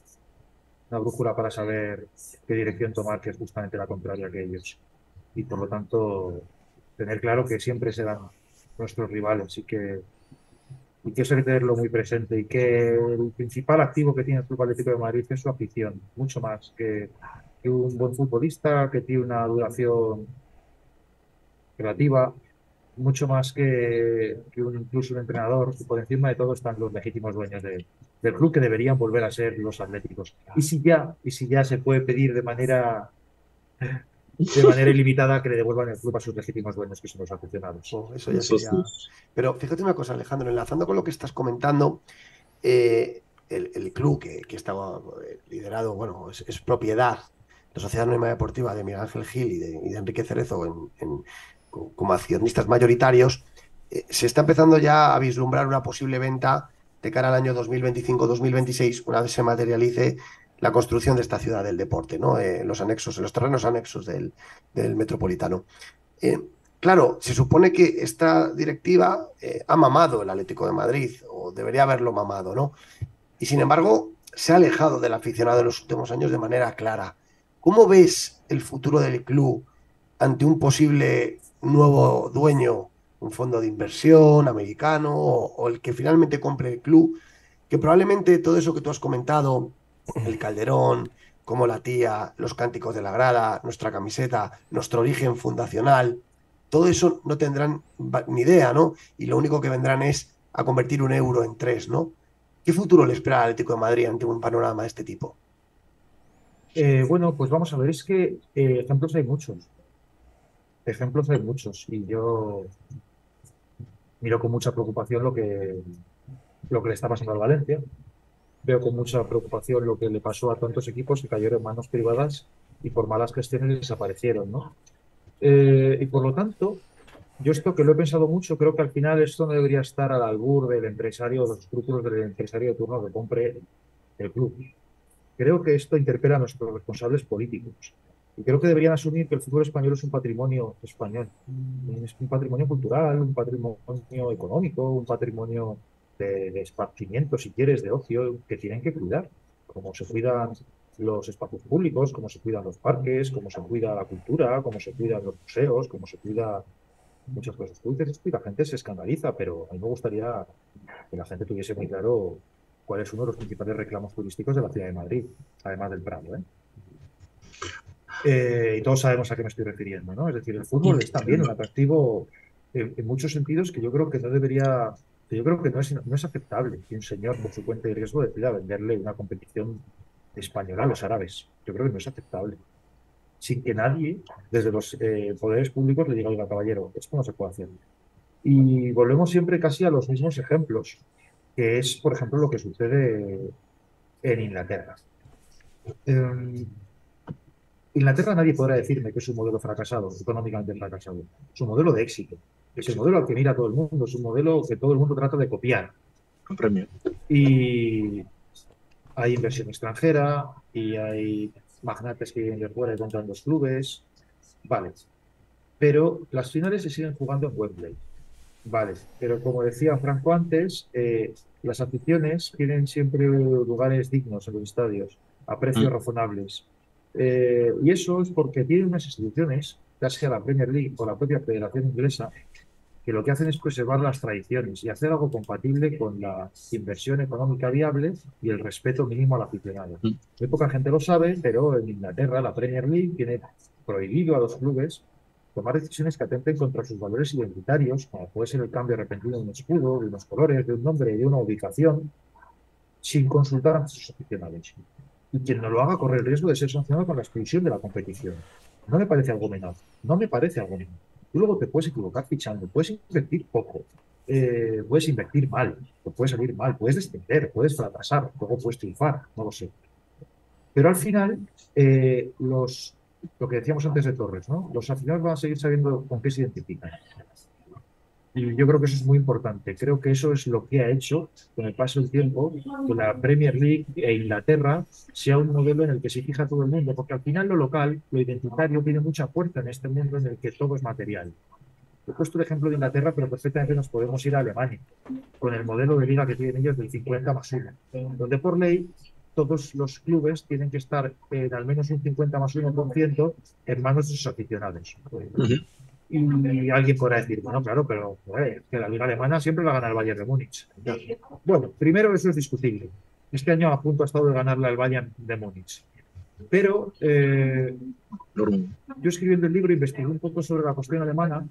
una brújula para saber qué dirección tomar, que es justamente la contraria que ellos. Y por lo tanto, tener claro que siempre serán nuestros rivales y que, y que eso hay que tenerlo muy presente y que el principal activo que tiene el Club Atlético de Madrid es su afición, mucho más que, un buen futbolista que tiene una duración relativa, mucho más que, que un, incluso un entrenador, y por encima de todo están los legítimos dueños de, del club que deberían volver a ser los atléticos. Y si ya, y si ya se puede pedir de manera de manera ilimitada que le devuelvan el club a sus legítimos dueños, que son los aficionados. Oh, eso ya sería... Pero fíjate una cosa, Alejandro, enlazando con lo que estás comentando, eh, el, club que, que estaba eh, liderado, bueno, es, propiedad de la Sociedad Anónima Deportiva de Miguel Ángel Gil y de, Enrique Cerezo en, como accionistas mayoritarios, eh, se está empezando ya a vislumbrar una posible venta de cara al año 2025-2026, una vez se materialice la construcción de esta ciudad del deporte, ¿no? Eh, los anexos, los terrenos anexos del, metropolitano. Eh, claro, se supone que esta directiva eh, ha mamado el Atlético de Madrid, o debería haberlo mamado, ¿no? Y sin embargo, se ha alejado del aficionado en los últimos años de manera clara. ¿Cómo ves el futuro del club ante un posible nuevo dueño un fondo de inversión americano o, el que finalmente compre el club, que probablemente todo eso que tú has comentado, el calderón, como la tía, los cánticos de la grada, nuestra camiseta, nuestro origen fundacional, todo eso no tendrán ni idea, ¿no? Y lo único que vendrán es a convertir un euro en tres, ¿no? ¿Qué futuro le espera al Atlético de Madrid ante un panorama de este tipo? Eh, bueno, pues vamos a ver, es que eh, ejemplos hay muchos. Ejemplos hay muchos. Y yo miro con mucha preocupación lo que, lo que le está pasando al Valencia. Veo con mucha preocupación lo que le pasó a tantos equipos que cayeron en manos privadas y por malas gestiones desaparecieron, ¿no? Eh, y por lo tanto, yo esto que lo he pensado mucho, creo que al final esto no debería estar al albur del empresario, los escrúpulos del empresario de turno que compre el club. Creo que esto interpela a nuestros responsables políticos. Y creo que deberían asumir que el fútbol español es un patrimonio español. Es un patrimonio cultural, un patrimonio económico, un patrimonio de, de esparcimiento, si quieres, de ocio, que tienen que cuidar. Como se cuidan los espacios públicos, cómo se cuidan los parques, cómo se cuida la cultura, cómo se cuidan los museos, cómo se cuida muchas cosas. Tú dices esto y la gente se escandaliza, pero a mí me gustaría que la gente tuviese muy claro cuál es uno de los principales reclamos turísticos de la ciudad de Madrid, además del Prado. ¿eh? Eh, y todos sabemos a qué me estoy refiriendo, ¿no? Es decir, el fútbol es también un atractivo en, en muchos sentidos que yo creo que no debería, yo creo que no es, no aceptable que un señor por su cuenta y riesgo decida venderle una competición española a los árabes. Yo creo que no es aceptable. Sin que nadie, desde los eh, poderes públicos, le diga, oiga, caballero, esto no se puede hacer. Y volvemos siempre casi a los mismos ejemplos, que es, por ejemplo, lo que sucede en Inglaterra. Eh, Inglaterra nadie podrá decirme que es un modelo fracasado, económicamente fracasado. Es un modelo de éxito. Es el modelo al que mira todo el mundo, es un modelo que todo el mundo trata de copiar. Premio. Y hay inversión extranjera y hay magnates que vienen de fuera y compran los clubes. Vale. Pero las finales se siguen jugando en Wembley. Vale. Pero como decía Franco antes, eh, las aficiones tienen siempre lugares dignos en los estadios, a precios Mm. razonables. Eh, y eso es porque tienen unas instituciones, ya sea la Premier League o la propia Federación Inglesa, que lo que hacen es preservar las tradiciones y hacer algo compatible con la inversión económica viable y el respeto mínimo al aficionado. Mm. Muy poca gente lo sabe, pero en Inglaterra la Premier League tiene prohibido a los clubes tomar decisiones que atenten contra sus valores identitarios, como puede ser el cambio repentino de un escudo, de unos colores, de un nombre de una ubicación, sin consultar a sus aficionados. Y quien no lo haga corre el riesgo de ser sancionado con la exclusión de la competición. No me parece algo menor. No me parece algo menor. Tú luego te puedes equivocar fichando, puedes invertir poco, eh, puedes invertir mal, te puede salir mal, puedes descender, puedes fracasar, luego puedes triunfar, no lo sé. Pero al final, eh, los, lo que decíamos antes de Torres, ¿no? Los aficionados van a seguir sabiendo con qué se identifican. Yo creo que eso es muy importante. Creo que eso es lo que ha hecho, con el paso del tiempo, que la Premier League e Inglaterra sea un modelo en el que se fija todo el mundo, porque al final lo local, lo identitario, tiene mucha fuerza en este mundo en el que todo es material. He puesto el ejemplo de Inglaterra, pero perfectamente nos podemos ir a Alemania, con el modelo de liga que tienen ellos del 50 más 1, donde por ley todos los clubes tienen que estar en al menos un 50 más 1% en manos de sus aficionados. Y alguien podrá decir, bueno, claro, pero joder, que la liga alemana siempre la gana el Bayern de Múnich. Bueno, primero eso es discutible. Este año a punto ha estado de ganarla el Bayern de Múnich. Pero eh, yo escribiendo el libro investigué un poco sobre la cuestión alemana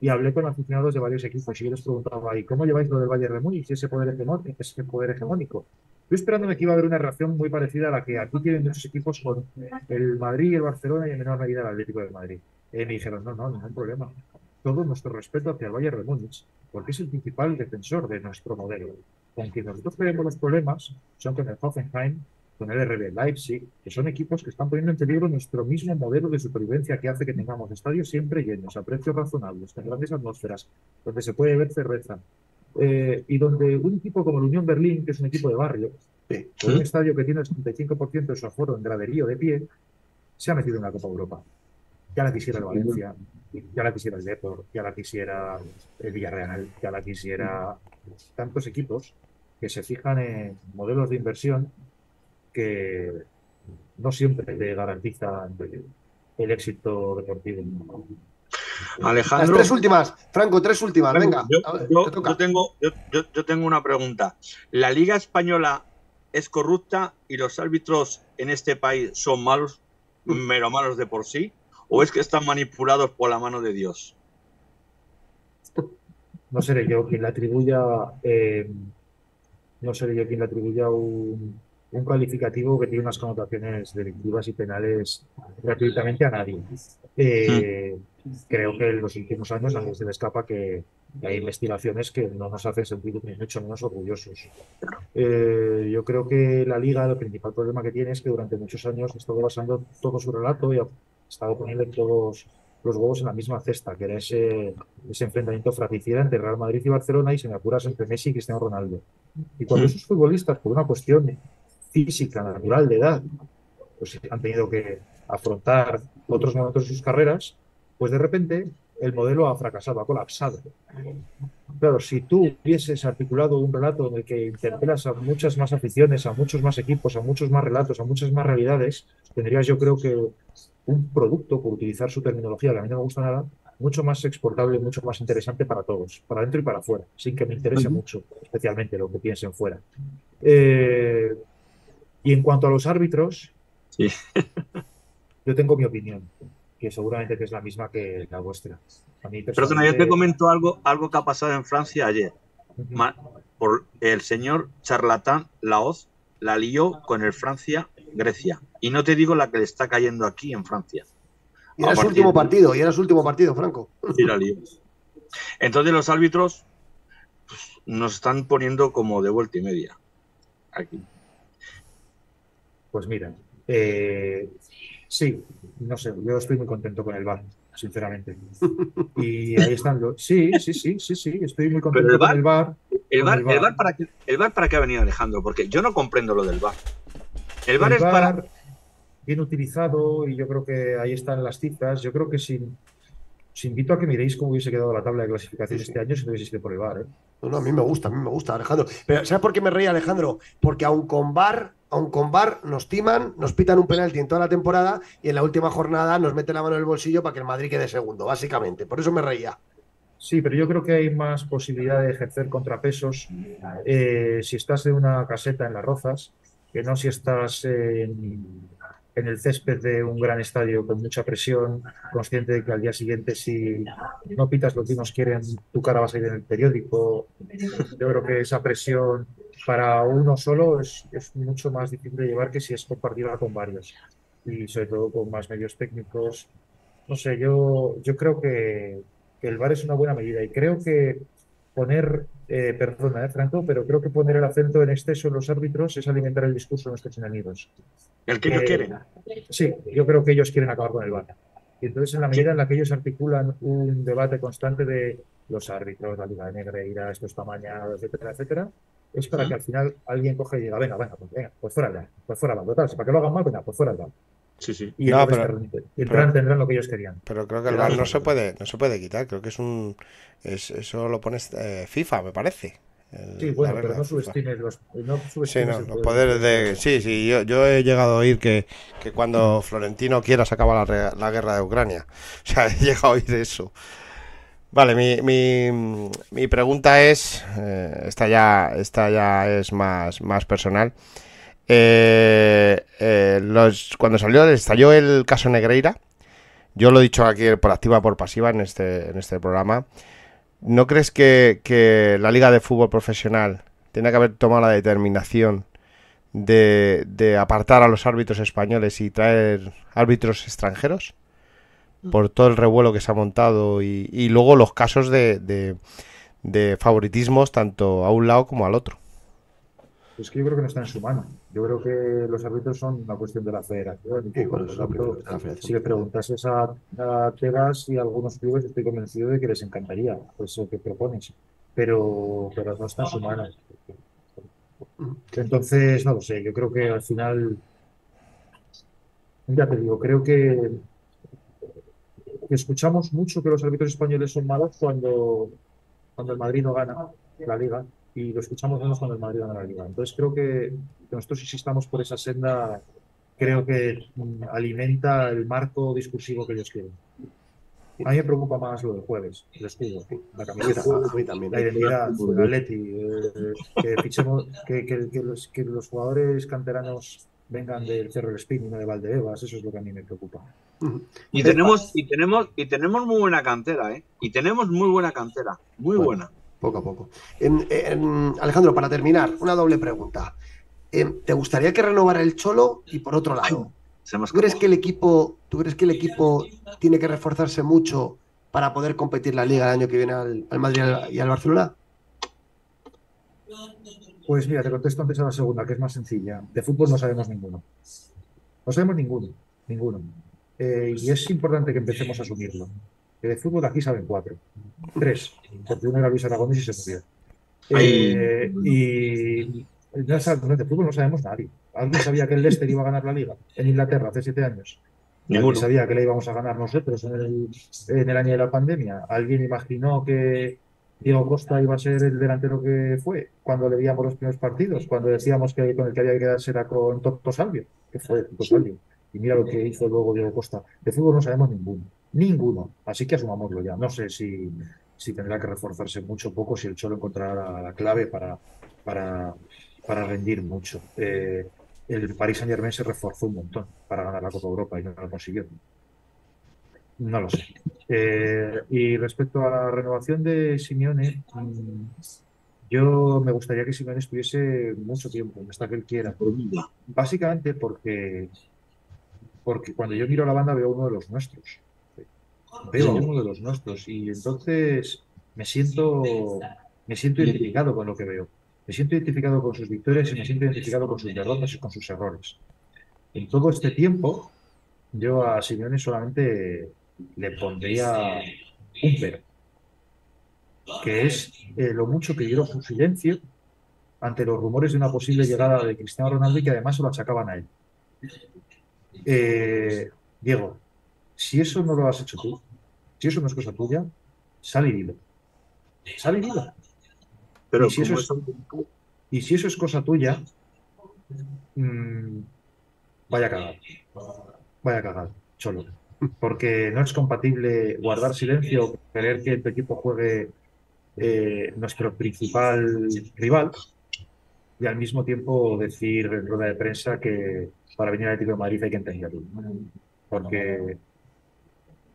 y hablé con aficionados de varios equipos y yo les preguntaba, ¿y cómo lleváis lo del Bayern de Múnich y ese poder hegemónico? Ese poder hegemónico? Yo esperándome que iba a haber una reacción muy parecida a la que aquí tienen muchos equipos con el Madrid, el Barcelona y en menor medida el Atlético de Madrid. Y me dijeron, no, no, ningún problema. Todo nuestro respeto hacia el Bayern de Múnich, porque es el principal defensor de nuestro modelo. Con quien nosotros tenemos los problemas son con el Hoffenheim, con el RB Leipzig, que son equipos que están poniendo en peligro nuestro mismo modelo de supervivencia que hace que tengamos estadios siempre llenos, a precios razonables, con grandes atmósferas, donde se puede ver cerveza. Eh, y donde un equipo como el Unión Berlín, que es un equipo de barrio, Sí. con un estadio que tiene el 75% de su aforo en graderío de pie, se ha metido en la Copa Europa. Ya la quisiera el Valencia, ya la quisiera el Depor, ya la quisiera el Villarreal, ya la quisiera tantos equipos que se fijan en modelos de inversión que no siempre te garantizan el éxito deportivo. Alejandro. Las tres últimas, Franco, tres últimas, venga. Yo, yo- te toca. yo tengo, yo, yo- yo tengo una pregunta. ¿La Liga Española es corrupta y los árbitros en este país son malos, mero malos de por sí? ¿O es que están manipulados por la mano de Dios? No seré yo quien le atribuya, eh, no seré yo quien le atribuya un, un calificativo que tiene unas connotaciones delictivas y penales gratuitamente a nadie. Eh, Creo que en los últimos años a nadie se le escapa que hay investigaciones que no nos hacen sentir ni mucho menos orgullosos. Eh, yo creo que la liga, el principal problema que tiene es que durante muchos años ha estado basando todo su relato y estado poniendo todos los huevos en la misma cesta, que era ese, ese enfrentamiento fratricida entre Real Madrid y Barcelona y, si me apuras, entre Messi y Cristiano Ronaldo. Y cuando Mm. esos futbolistas, por una cuestión física, natural, de edad, pues han tenido que afrontar otros momentos de sus carreras, pues de repente el modelo ha fracasado, ha colapsado. Claro, si tú hubieses articulado un relato en el que interpelas a muchas más aficiones, a muchos más equipos, a muchos más relatos, a muchas más realidades, tendrías yo creo que un producto, por utilizar su terminología, que a mí no me gusta nada, mucho más exportable, mucho más interesante para todos, para dentro y para afuera, sin que me interese mucho, especialmente lo que piensen fuera. Eh, y en cuanto a los árbitros, Sí. (laughs) yo tengo mi opinión, que seguramente que es la misma que la vuestra. A mí Perdona, yo te personalmente- comento algo, algo que ha pasado en Francia ayer. Por el señor charlatán Laoz la lió con el Francia-Grecia. Y no te digo la que le está cayendo aquí en Francia. Y era su último partido, y era su último partido, Franco. Sí, la lió. Entonces los árbitros pues, nos están poniendo como de vuelta y media. Aquí. Pues mira, eh, sí, no sé, yo estoy muy contento con el VAR, sinceramente. Y ahí están los... Sí, sí, sí, sí, sí, estoy muy contento el con el VAR. El bar, el VAR para qué, el VAR para qué ha venido Alejandro, porque yo no comprendo lo del VAR. El VAR El es para. Bien utilizado y yo creo que ahí están las cifras. Yo creo que si, os invito a que miréis cómo hubiese quedado la tabla de clasificación Sí, sí. este año si no hubiese sido por el VAR. ¿eh? No, no, a mí me gusta, a mí me gusta, Alejandro. Pero ¿sabes por qué me reí, Alejandro? Porque aun con VAR, aun con VAR nos timan, nos pitan un penalti en toda la temporada y en la última jornada nos meten la mano en el bolsillo para que el Madrid quede segundo, básicamente. Por eso me reía. Sí, pero yo creo que hay más posibilidad de ejercer contrapesos eh, si estás en una caseta en Las Rozas que no si estás en, en el césped de un gran estadio con mucha presión, consciente de que al día siguiente si no pitas lo que unos quieren, tu cara va a salir en el periódico. Yo creo que esa presión para uno solo es, es mucho más difícil de llevar que si es compartida con varios y sobre todo con más medios técnicos. No sé, yo, yo creo que, que el VAR es una buena medida y creo que poner, eh, perdona, eh, Franco, pero creo que poner el acento en exceso en los árbitros es alimentar el discurso de nuestros enemigos. El que ellos Eh, quieren. Sí, yo creo que ellos quieren acabar con el VAR. Y entonces, en la medida en la que ellos articulan un debate constante de los árbitros, la Liga de Negreira, esto está mañana, etcétera, etcétera, es para que al final alguien coge y diga, venga, venga, pues, venga, pues fuera el pues fuera el total, si para que lo hagan mal, venga, pues fuera el. Sí, sí. Y No, pero- tendrán- tendrán, tendrán lo que ellos querían. Pero creo que el Pero- VAR no se puede, no se puede quitar, creo que es un es- eso lo pones eh, FIFA, me parece. El- Sí, bueno, pero no subestimes los, no Sí, subestimes no, el los poder poderes de... Sí, sí, yo, yo he llegado a oír que, que cuando Florentino quiera se acaba la, la guerra de Ucrania. (laughs) O sea, he llegado a oír eso. Vale, mi, mi, mi pregunta es, eh, esta ya, esta ya es más, más personal. Eh, eh, los, cuando salió, estalló el caso Negreira, yo lo he dicho aquí por activa por pasiva en este, en este programa. ¿No crees que, que la Liga de Fútbol Profesional tiene que haber tomado la determinación de, de apartar a los árbitros españoles y traer árbitros extranjeros? Por todo el revuelo que se ha montado y, y luego los casos de, de, de favoritismos tanto a un lado como al otro. Es que yo creo que no está en su mano. Yo creo que los árbitros son una cuestión de la federación. Sí, bueno, Por es tanto, de la federación. si le preguntases a, a Tebas y a algunos clubes, estoy convencido de que les encantaría eso que propones. Pero, pero no está en su mano. Entonces, no lo sé. Yo creo que al final, ya te digo, creo que, que escuchamos mucho que los árbitros españoles son malos cuando, cuando el Madrid no gana la liga y lo escuchamos menos cuando el Madrid gana la liga. Entonces creo que, que nosotros insistamos por esa senda, creo que alimenta el marco discursivo que ellos quieren. A mí me preocupa más lo del jueves, el escudo, la camiseta, la identidad, el Atleti, eh, que, fichemos- que, que- que los, que los jugadores canteranos vengan del Cerro del Espín y no de Valdebebas, eso es lo que a mí me preocupa. Y tenemos, y tenemos, y tenemos muy buena cantera, ¿eh? Y tenemos muy buena cantera, muy Bueno. buena. Poco a poco. En- en- Alejandro, para terminar, una doble pregunta. Em, ¿Te gustaría que renovara el Cholo? Y por otro lado, ¿tú crees que el equipo, ¿tú crees que el equipo tiene que reforzarse mucho para poder competir la liga el año que viene al, al Madrid y al- Barcelona? Pues mira, te contesto antes a la segunda, que es más sencilla. De fútbol no sabemos ninguno. No sabemos ninguno, ninguno. Eh, y es importante que empecemos a asumirlo. Que de fútbol aquí saben cuatro. Tres, porque uno era Luis Aragonés y se murió. Eh, y de fútbol no sabemos nadie. ¿Alguien sabía que el Leicester iba a ganar la liga en Inglaterra hace siete años? Ninguno. ¿Alguien sabía que la íbamos a ganar nosotros en el, en el año de la pandemia? ¿Alguien imaginó que Diego Costa iba a ser el delantero que fue cuando le veíamos los primeros partidos? Cuando decíamos que con el que había que quedarse era con Toto Salvio, que fue Toto Salvio. Y mira lo que hizo luego Diego Costa. De fútbol no sabemos ninguno, ninguno. Así que asumámoslo ya. No sé si, si tendrá que reforzarse mucho o poco, si el Cholo encontrará la clave para, para, para rendir mucho. Eh, el Paris Saint Germain se reforzó un montón para ganar la Copa Europa y no lo consiguió. No lo sé. Eh, y respecto a la renovación de Simeone, mm, yo me gustaría que Simeone estuviese mucho tiempo, hasta que él quiera. Básicamente porque, porque cuando yo miro a la banda veo uno de los nuestros. Veo uno de los nuestros y entonces me siento, me siento identificado con lo que veo. Me siento identificado con sus victorias y me siento identificado con sus derrotas y con sus errores. En todo este tiempo, yo a Simeone solamente le pondría un pero, que es eh, lo mucho que lloró su silencio ante los rumores de una posible llegada de Cristiano Ronaldo y que además se lo achacaban a él. Eh, Diego, si eso no lo has hecho tú, si eso no es cosa tuya, sal y dilo. Sal y dilo. Pero Y si eso es- Y si eso es cosa tuya, mm, vaya cagada. Vaya cagada, cholo. Porque no es compatible guardar silencio, querer que tu equipo juegue eh, nuestro principal rival y al mismo tiempo decir en rueda de prensa que para venir al Atlético de Madrid hay que entenderlo. Porque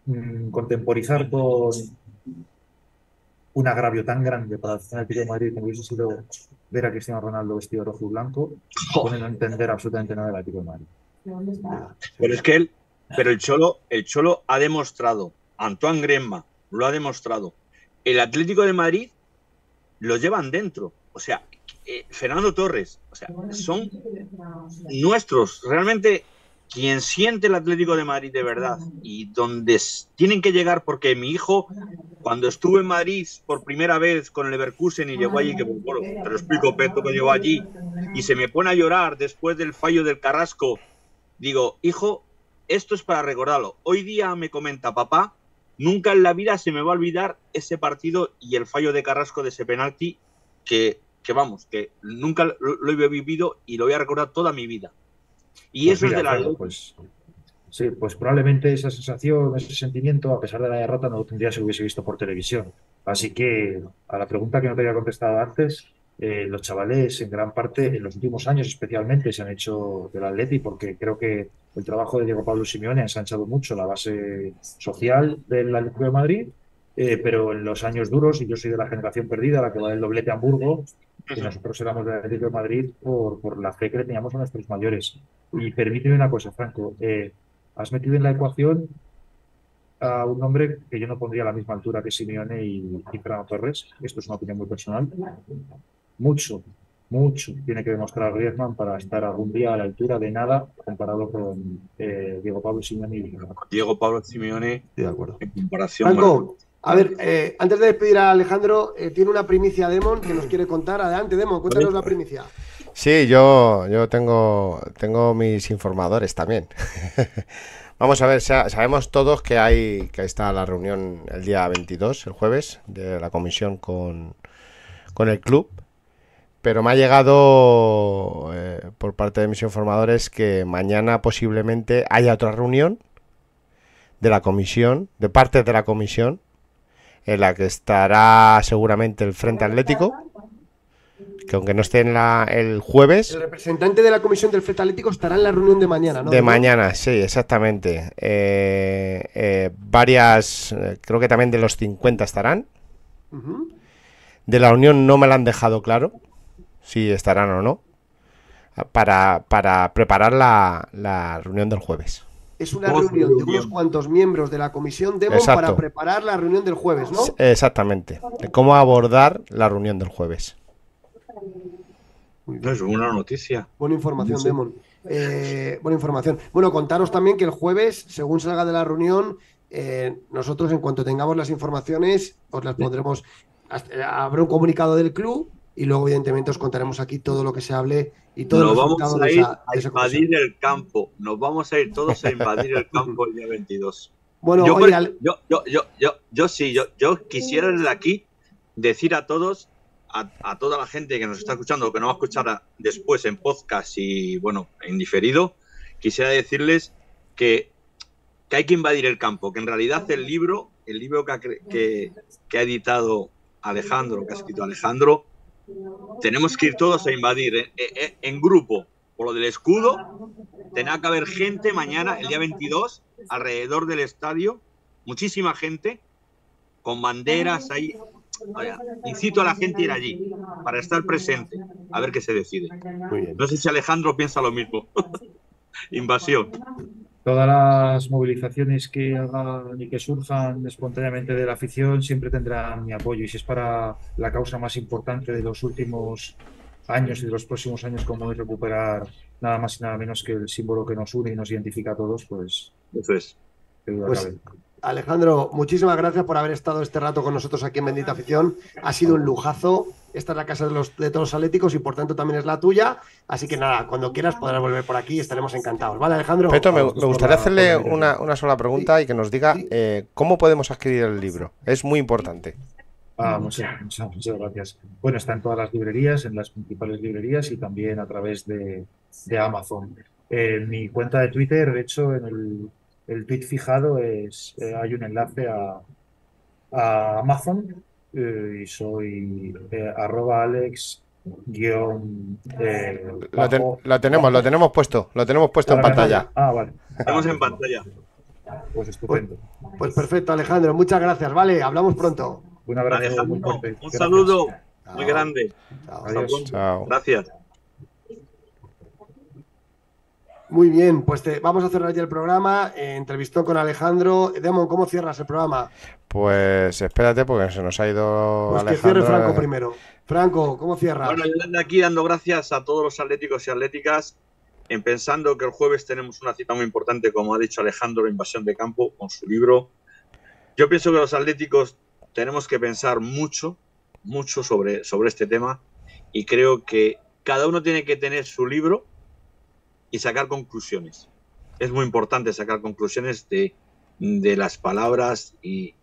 mm, contemporizar con un agravio tan grande para el Atlético de Madrid como hubiese sido ver a Cristiano Ronaldo vestido rojo y blanco, a no entender absolutamente nada del Atlético de Madrid. Pero es que él, pero el Cholo, el Cholo ha demostrado, Antoine Griezmann lo ha demostrado. El Atlético de Madrid lo llevan dentro. O sea, eh, Fernando Torres, o sea, son nuestros. Realmente, quien siente el Atlético de Madrid de verdad y donde tienen que llegar, porque mi hijo, cuando estuvo en Madrid por primera vez con el Leverkusen y llegó allí, que te lo explico, Peto, que llegó allí y se me pone a llorar después del fallo del Carrasco, digo, hijo, esto es para recordarlo. Hoy día me comenta papá, nunca en la vida se me va a olvidar ese partido y el fallo de Carrasco de ese penalti que, que vamos, que nunca lo, lo he vivido y lo voy a recordar toda mi vida. Y Pues eso mira, es de la pues, sí, pues probablemente esa sensación, ese sentimiento, a pesar de la derrota, no lo tendría si lo hubiese visto por televisión. Así que a la pregunta que no te había contestado antes, eh, los chavales en gran parte, en los últimos años especialmente, se han hecho del Atleti porque creo que el trabajo de Diego Pablo Simeone ha ensanchado mucho la base social del Atlético de Madrid, eh, pero en los años duros, y yo soy de la generación perdida, la que va del doblete a Hamburgo, que nosotros éramos del Atlético de Madrid por, por la fe que le teníamos a nuestros mayores. Y permíteme una cosa, Franco, eh, has metido en la ecuación a un hombre que yo no pondría a la misma altura que Simeone y, y Fernando Torres, esto es una opinión muy personal, mucho, mucho tiene que demostrar Griezmann para estar algún día a la altura de nada comparado con eh, Diego Pablo Simeone y Diego Pablo Simeone de acuerdo. en comparación. Franco, a ver, eh, antes de despedir a Alejandro, eh, tiene una primicia Demon que nos quiere contar. Adelante, Demon, cuéntanos la primicia. Sí, yo, yo tengo, tengo mis informadores también. (laughs) Vamos a ver, sa- sabemos todos que hay que está la reunión el día 22, el jueves, de la comisión con, con el club, pero me ha llegado eh, por parte de mis informadores que mañana posiblemente haya otra reunión de la comisión, de parte de la comisión, en la que estará seguramente el Frente Atlético, que aunque no esté en la, el jueves, El representante de la comisión del Frente Atlético estará en la reunión de mañana, ¿no? de mañana, sí, exactamente. Eh, eh, varias, eh, creo que también de los 50 estarán. De la Unión no me lo han dejado claro, si estarán o no, para, para preparar la, la reunión del jueves. Es una Oh, reunión de unos cuantos miembros de la comisión Demon Exacto. para preparar la reunión del jueves, ¿no? Exactamente, de cómo abordar la reunión del jueves. Es una noticia. Buena información, Sí. Demon. Eh, buena información. Bueno, contaros también que el jueves, según salga de la reunión, eh, nosotros en cuanto tengamos las informaciones, os las pondremos. hasta- Habrá un comunicado del club y luego, evidentemente, os contaremos aquí todo lo que se hable y todo Nos vamos a de ir esa, a invadir el campo. Nos vamos a ir todos a invadir el campo el día 22. Bueno, yo, oye, yo, yo, yo, yo, yo sí, yo, yo quisiera desde aquí decir a todos, a, a toda la gente que nos está escuchando, o que no va a escuchar a- después en podcast y, bueno, en diferido, quisiera decirles que, que hay que invadir el campo, que en realidad el libro, el libro que ha, cre- que, que ha editado Alejandro, que ha escrito Alejandro, tenemos que ir todos a invadir en, en- en grupo. Por lo del escudo, tendrá que haber gente mañana, el día 22, alrededor del estadio, muchísima gente, con banderas ahí. Vaya, incito a la gente a ir allí, para estar presente, a ver qué se decide. Muy bien. No sé si Alejandro piensa lo mismo. (laughs) Invasión. Todas las movilizaciones que hagan y que surjan espontáneamente de la afición siempre tendrán mi apoyo. Y si es para la causa más importante de los últimos años y de los próximos años, como es recuperar nada más y nada menos que el símbolo que nos une y nos identifica a todos, pues Eso es. Pues, cabe. Alejandro, muchísimas gracias por haber estado este rato con nosotros aquí en Bendita Afición. Ha sido un lujazo. Esta es la casa de, los, de todos los atléticos y por tanto también es la tuya. Así que nada, cuando quieras podrás volver por aquí y estaremos encantados. ¿Vale, Alejandro? Peto, me, gustaría la- hacerle la una, una sola pregunta y que nos diga Sí. eh, cómo podemos adquirir el libro. Es muy importante. Ah, muchas, muchas, muchas gracias. Bueno, está en todas las librerías, en las principales librerías y también a través de, de Amazon. En mi cuenta de Twitter, de hecho, en el, el tweet fijado es, eh, hay un enlace a, a Amazon eh, y soy eh, arroba alex guion eh, ten- lo tenemos, lo tenemos puesto, lo tenemos puesto en pantalla. Ah, vale. Estamos en pantalla. Pues estupendo. Pues perfecto, Alejandro. Muchas gracias. Vale, hablamos pronto. Un abrazo muy fuerte. un Gracias. saludo muy grande. Chao. Hasta Adiós. pronto. Chao. Gracias. Muy bien, pues te- vamos a cerrar ya el programa. Eh, entrevistó con Alejandro. Demon, ¿cómo cierras el programa? Pues espérate porque se nos ha ido Pues que Alejandro. cierre Franco primero. Franco, ¿cómo cierras? Bueno, yo desde aquí dando gracias a todos los atléticos y atléticas, en pensando que el jueves tenemos una cita muy importante, como ha dicho Alejandro, la invasión de campo, con su libro. Yo pienso que los atléticos tenemos que pensar mucho, mucho sobre, sobre este tema y creo que cada uno tiene que tener su libro y sacar conclusiones. Es muy importante sacar conclusiones de, de las palabras y,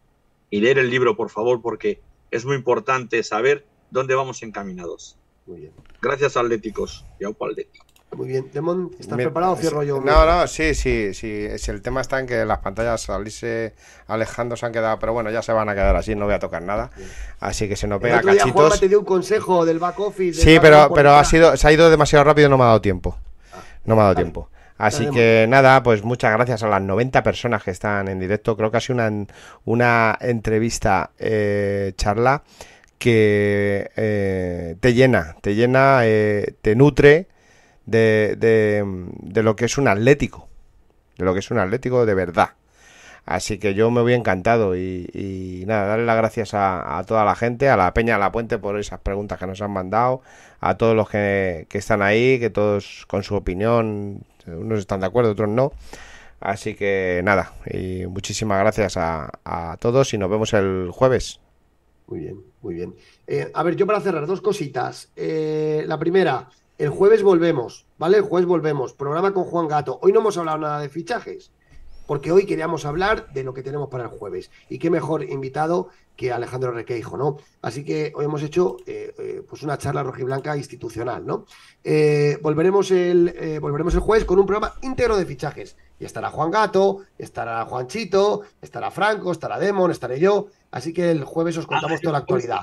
y leer el libro, por favor, porque es muy importante saber dónde vamos encaminados. Muy bien. Gracias, Atléticos. Y aupa Atleti. Muy bien. Demon, ¿estás preparado o cierro yo? No, no, sí, sí, sí. Si el tema está en que las pantallas salirse Alejandro se han quedado, pero bueno, ya se van a quedar así, no voy a tocar nada. Así que se nos El pega otro día Juanma cachitos. te dio un consejo del back office. Sí, del pero, back pero ha sido, se ha ido demasiado rápido y no me ha dado tiempo. No me ha dado Vale. tiempo. Así que nada, pues muchas gracias a las 90 personas que están en directo. Creo que ha sido una, una entrevista, eh, charla, que eh, te llena, te llena, eh, te nutre de, de, de lo que es un atlético, de lo que es un atlético de verdad. Así que yo me voy encantado y, nada, darle las gracias a, toda la gente, a la Peña de la Puente por esas preguntas que nos han mandado, a todos los que, que están ahí, que todos con su opinión, unos están de acuerdo, otros no. Así que nada, y muchísimas gracias a, a todos y nos vemos el jueves. Muy bien, muy bien. Eh, a ver, yo para cerrar, dos cositas. Eh, la primera, el jueves volvemos, ¿vale? El jueves volvemos. Programa con Juan Gato. Hoy no hemos hablado nada de fichajes. Porque hoy queríamos hablar de lo que tenemos para el jueves. Y qué mejor invitado que Alejandro Requeijo, ¿no? Así que hoy hemos hecho eh, eh, pues una charla rojiblanca institucional, ¿no? Eh, volveremos, el, volveremos el jueves con un programa íntegro de fichajes. Y estará Juan Gato, estará Juanchito, estará Franco, estará Demon, estaré yo. Así que el jueves os contamos toda la actualidad.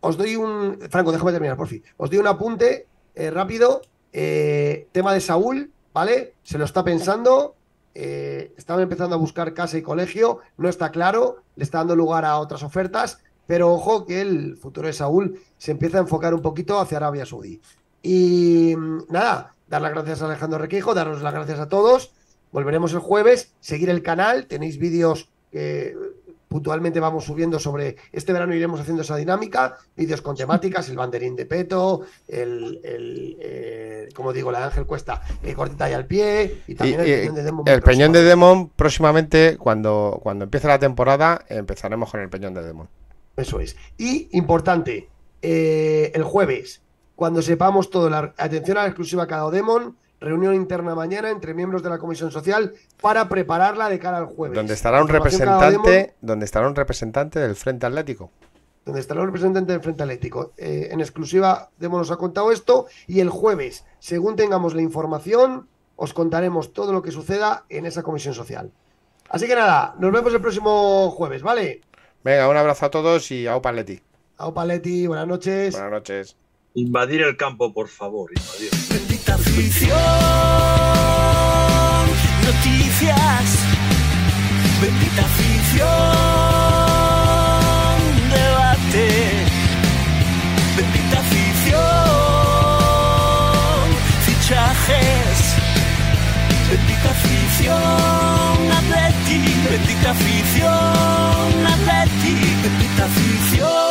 Os doy un. Franco, déjame terminar, por fin. Os doy un apunte rápido. tema de Saúl, ¿vale? Se lo está pensando eh, empezando a buscar casa y colegio, no está claro, le está dando lugar a otras ofertas, pero ojo que el futuro de Saúl se empieza a enfocar un poquito hacia Arabia Saudí. Y mm, nada, dar las gracias a Alejandro Requeijo, daros las gracias a todos. Volveremos el jueves, seguir el canal, tenéis vídeos que puntualmente vamos subiendo sobre. Este verano iremos haciendo esa dinámica, vídeos con temáticas, el banderín de peto, el, eh, como digo, la de Ángel Cuesta, eh, cortita y al pie, y también el peñón de Demon. El peñón de Demon, próximamente, cuando, cuando empiece la temporada, empezaremos con el peñón de Demon. Eso es. Y importante, eh, el jueves, cuando sepamos todo, la atención a la exclusiva cada Demon reunión interna mañana entre miembros de la Comisión Social para prepararla de cara al jueves. Donde estará un representante, donde estará un representante del Frente Atlético. Donde estará un representante del Frente Atlético. Eh, en exclusiva, Demo nos ha contado esto y el jueves, según tengamos la información, os contaremos todo lo que suceda en esa Comisión Social. Así que nada, nos vemos el próximo jueves, ¿vale? Venga, un abrazo a todos y a Opaletti. A Opaletti, buenas noches. Buenas noches. Invadir el campo, por favor, invadir. Afición, noticias, bendita afición, debate, bendita afición, fichajes, bendita afición, atleti, bendita afición, atleti, bendita afición.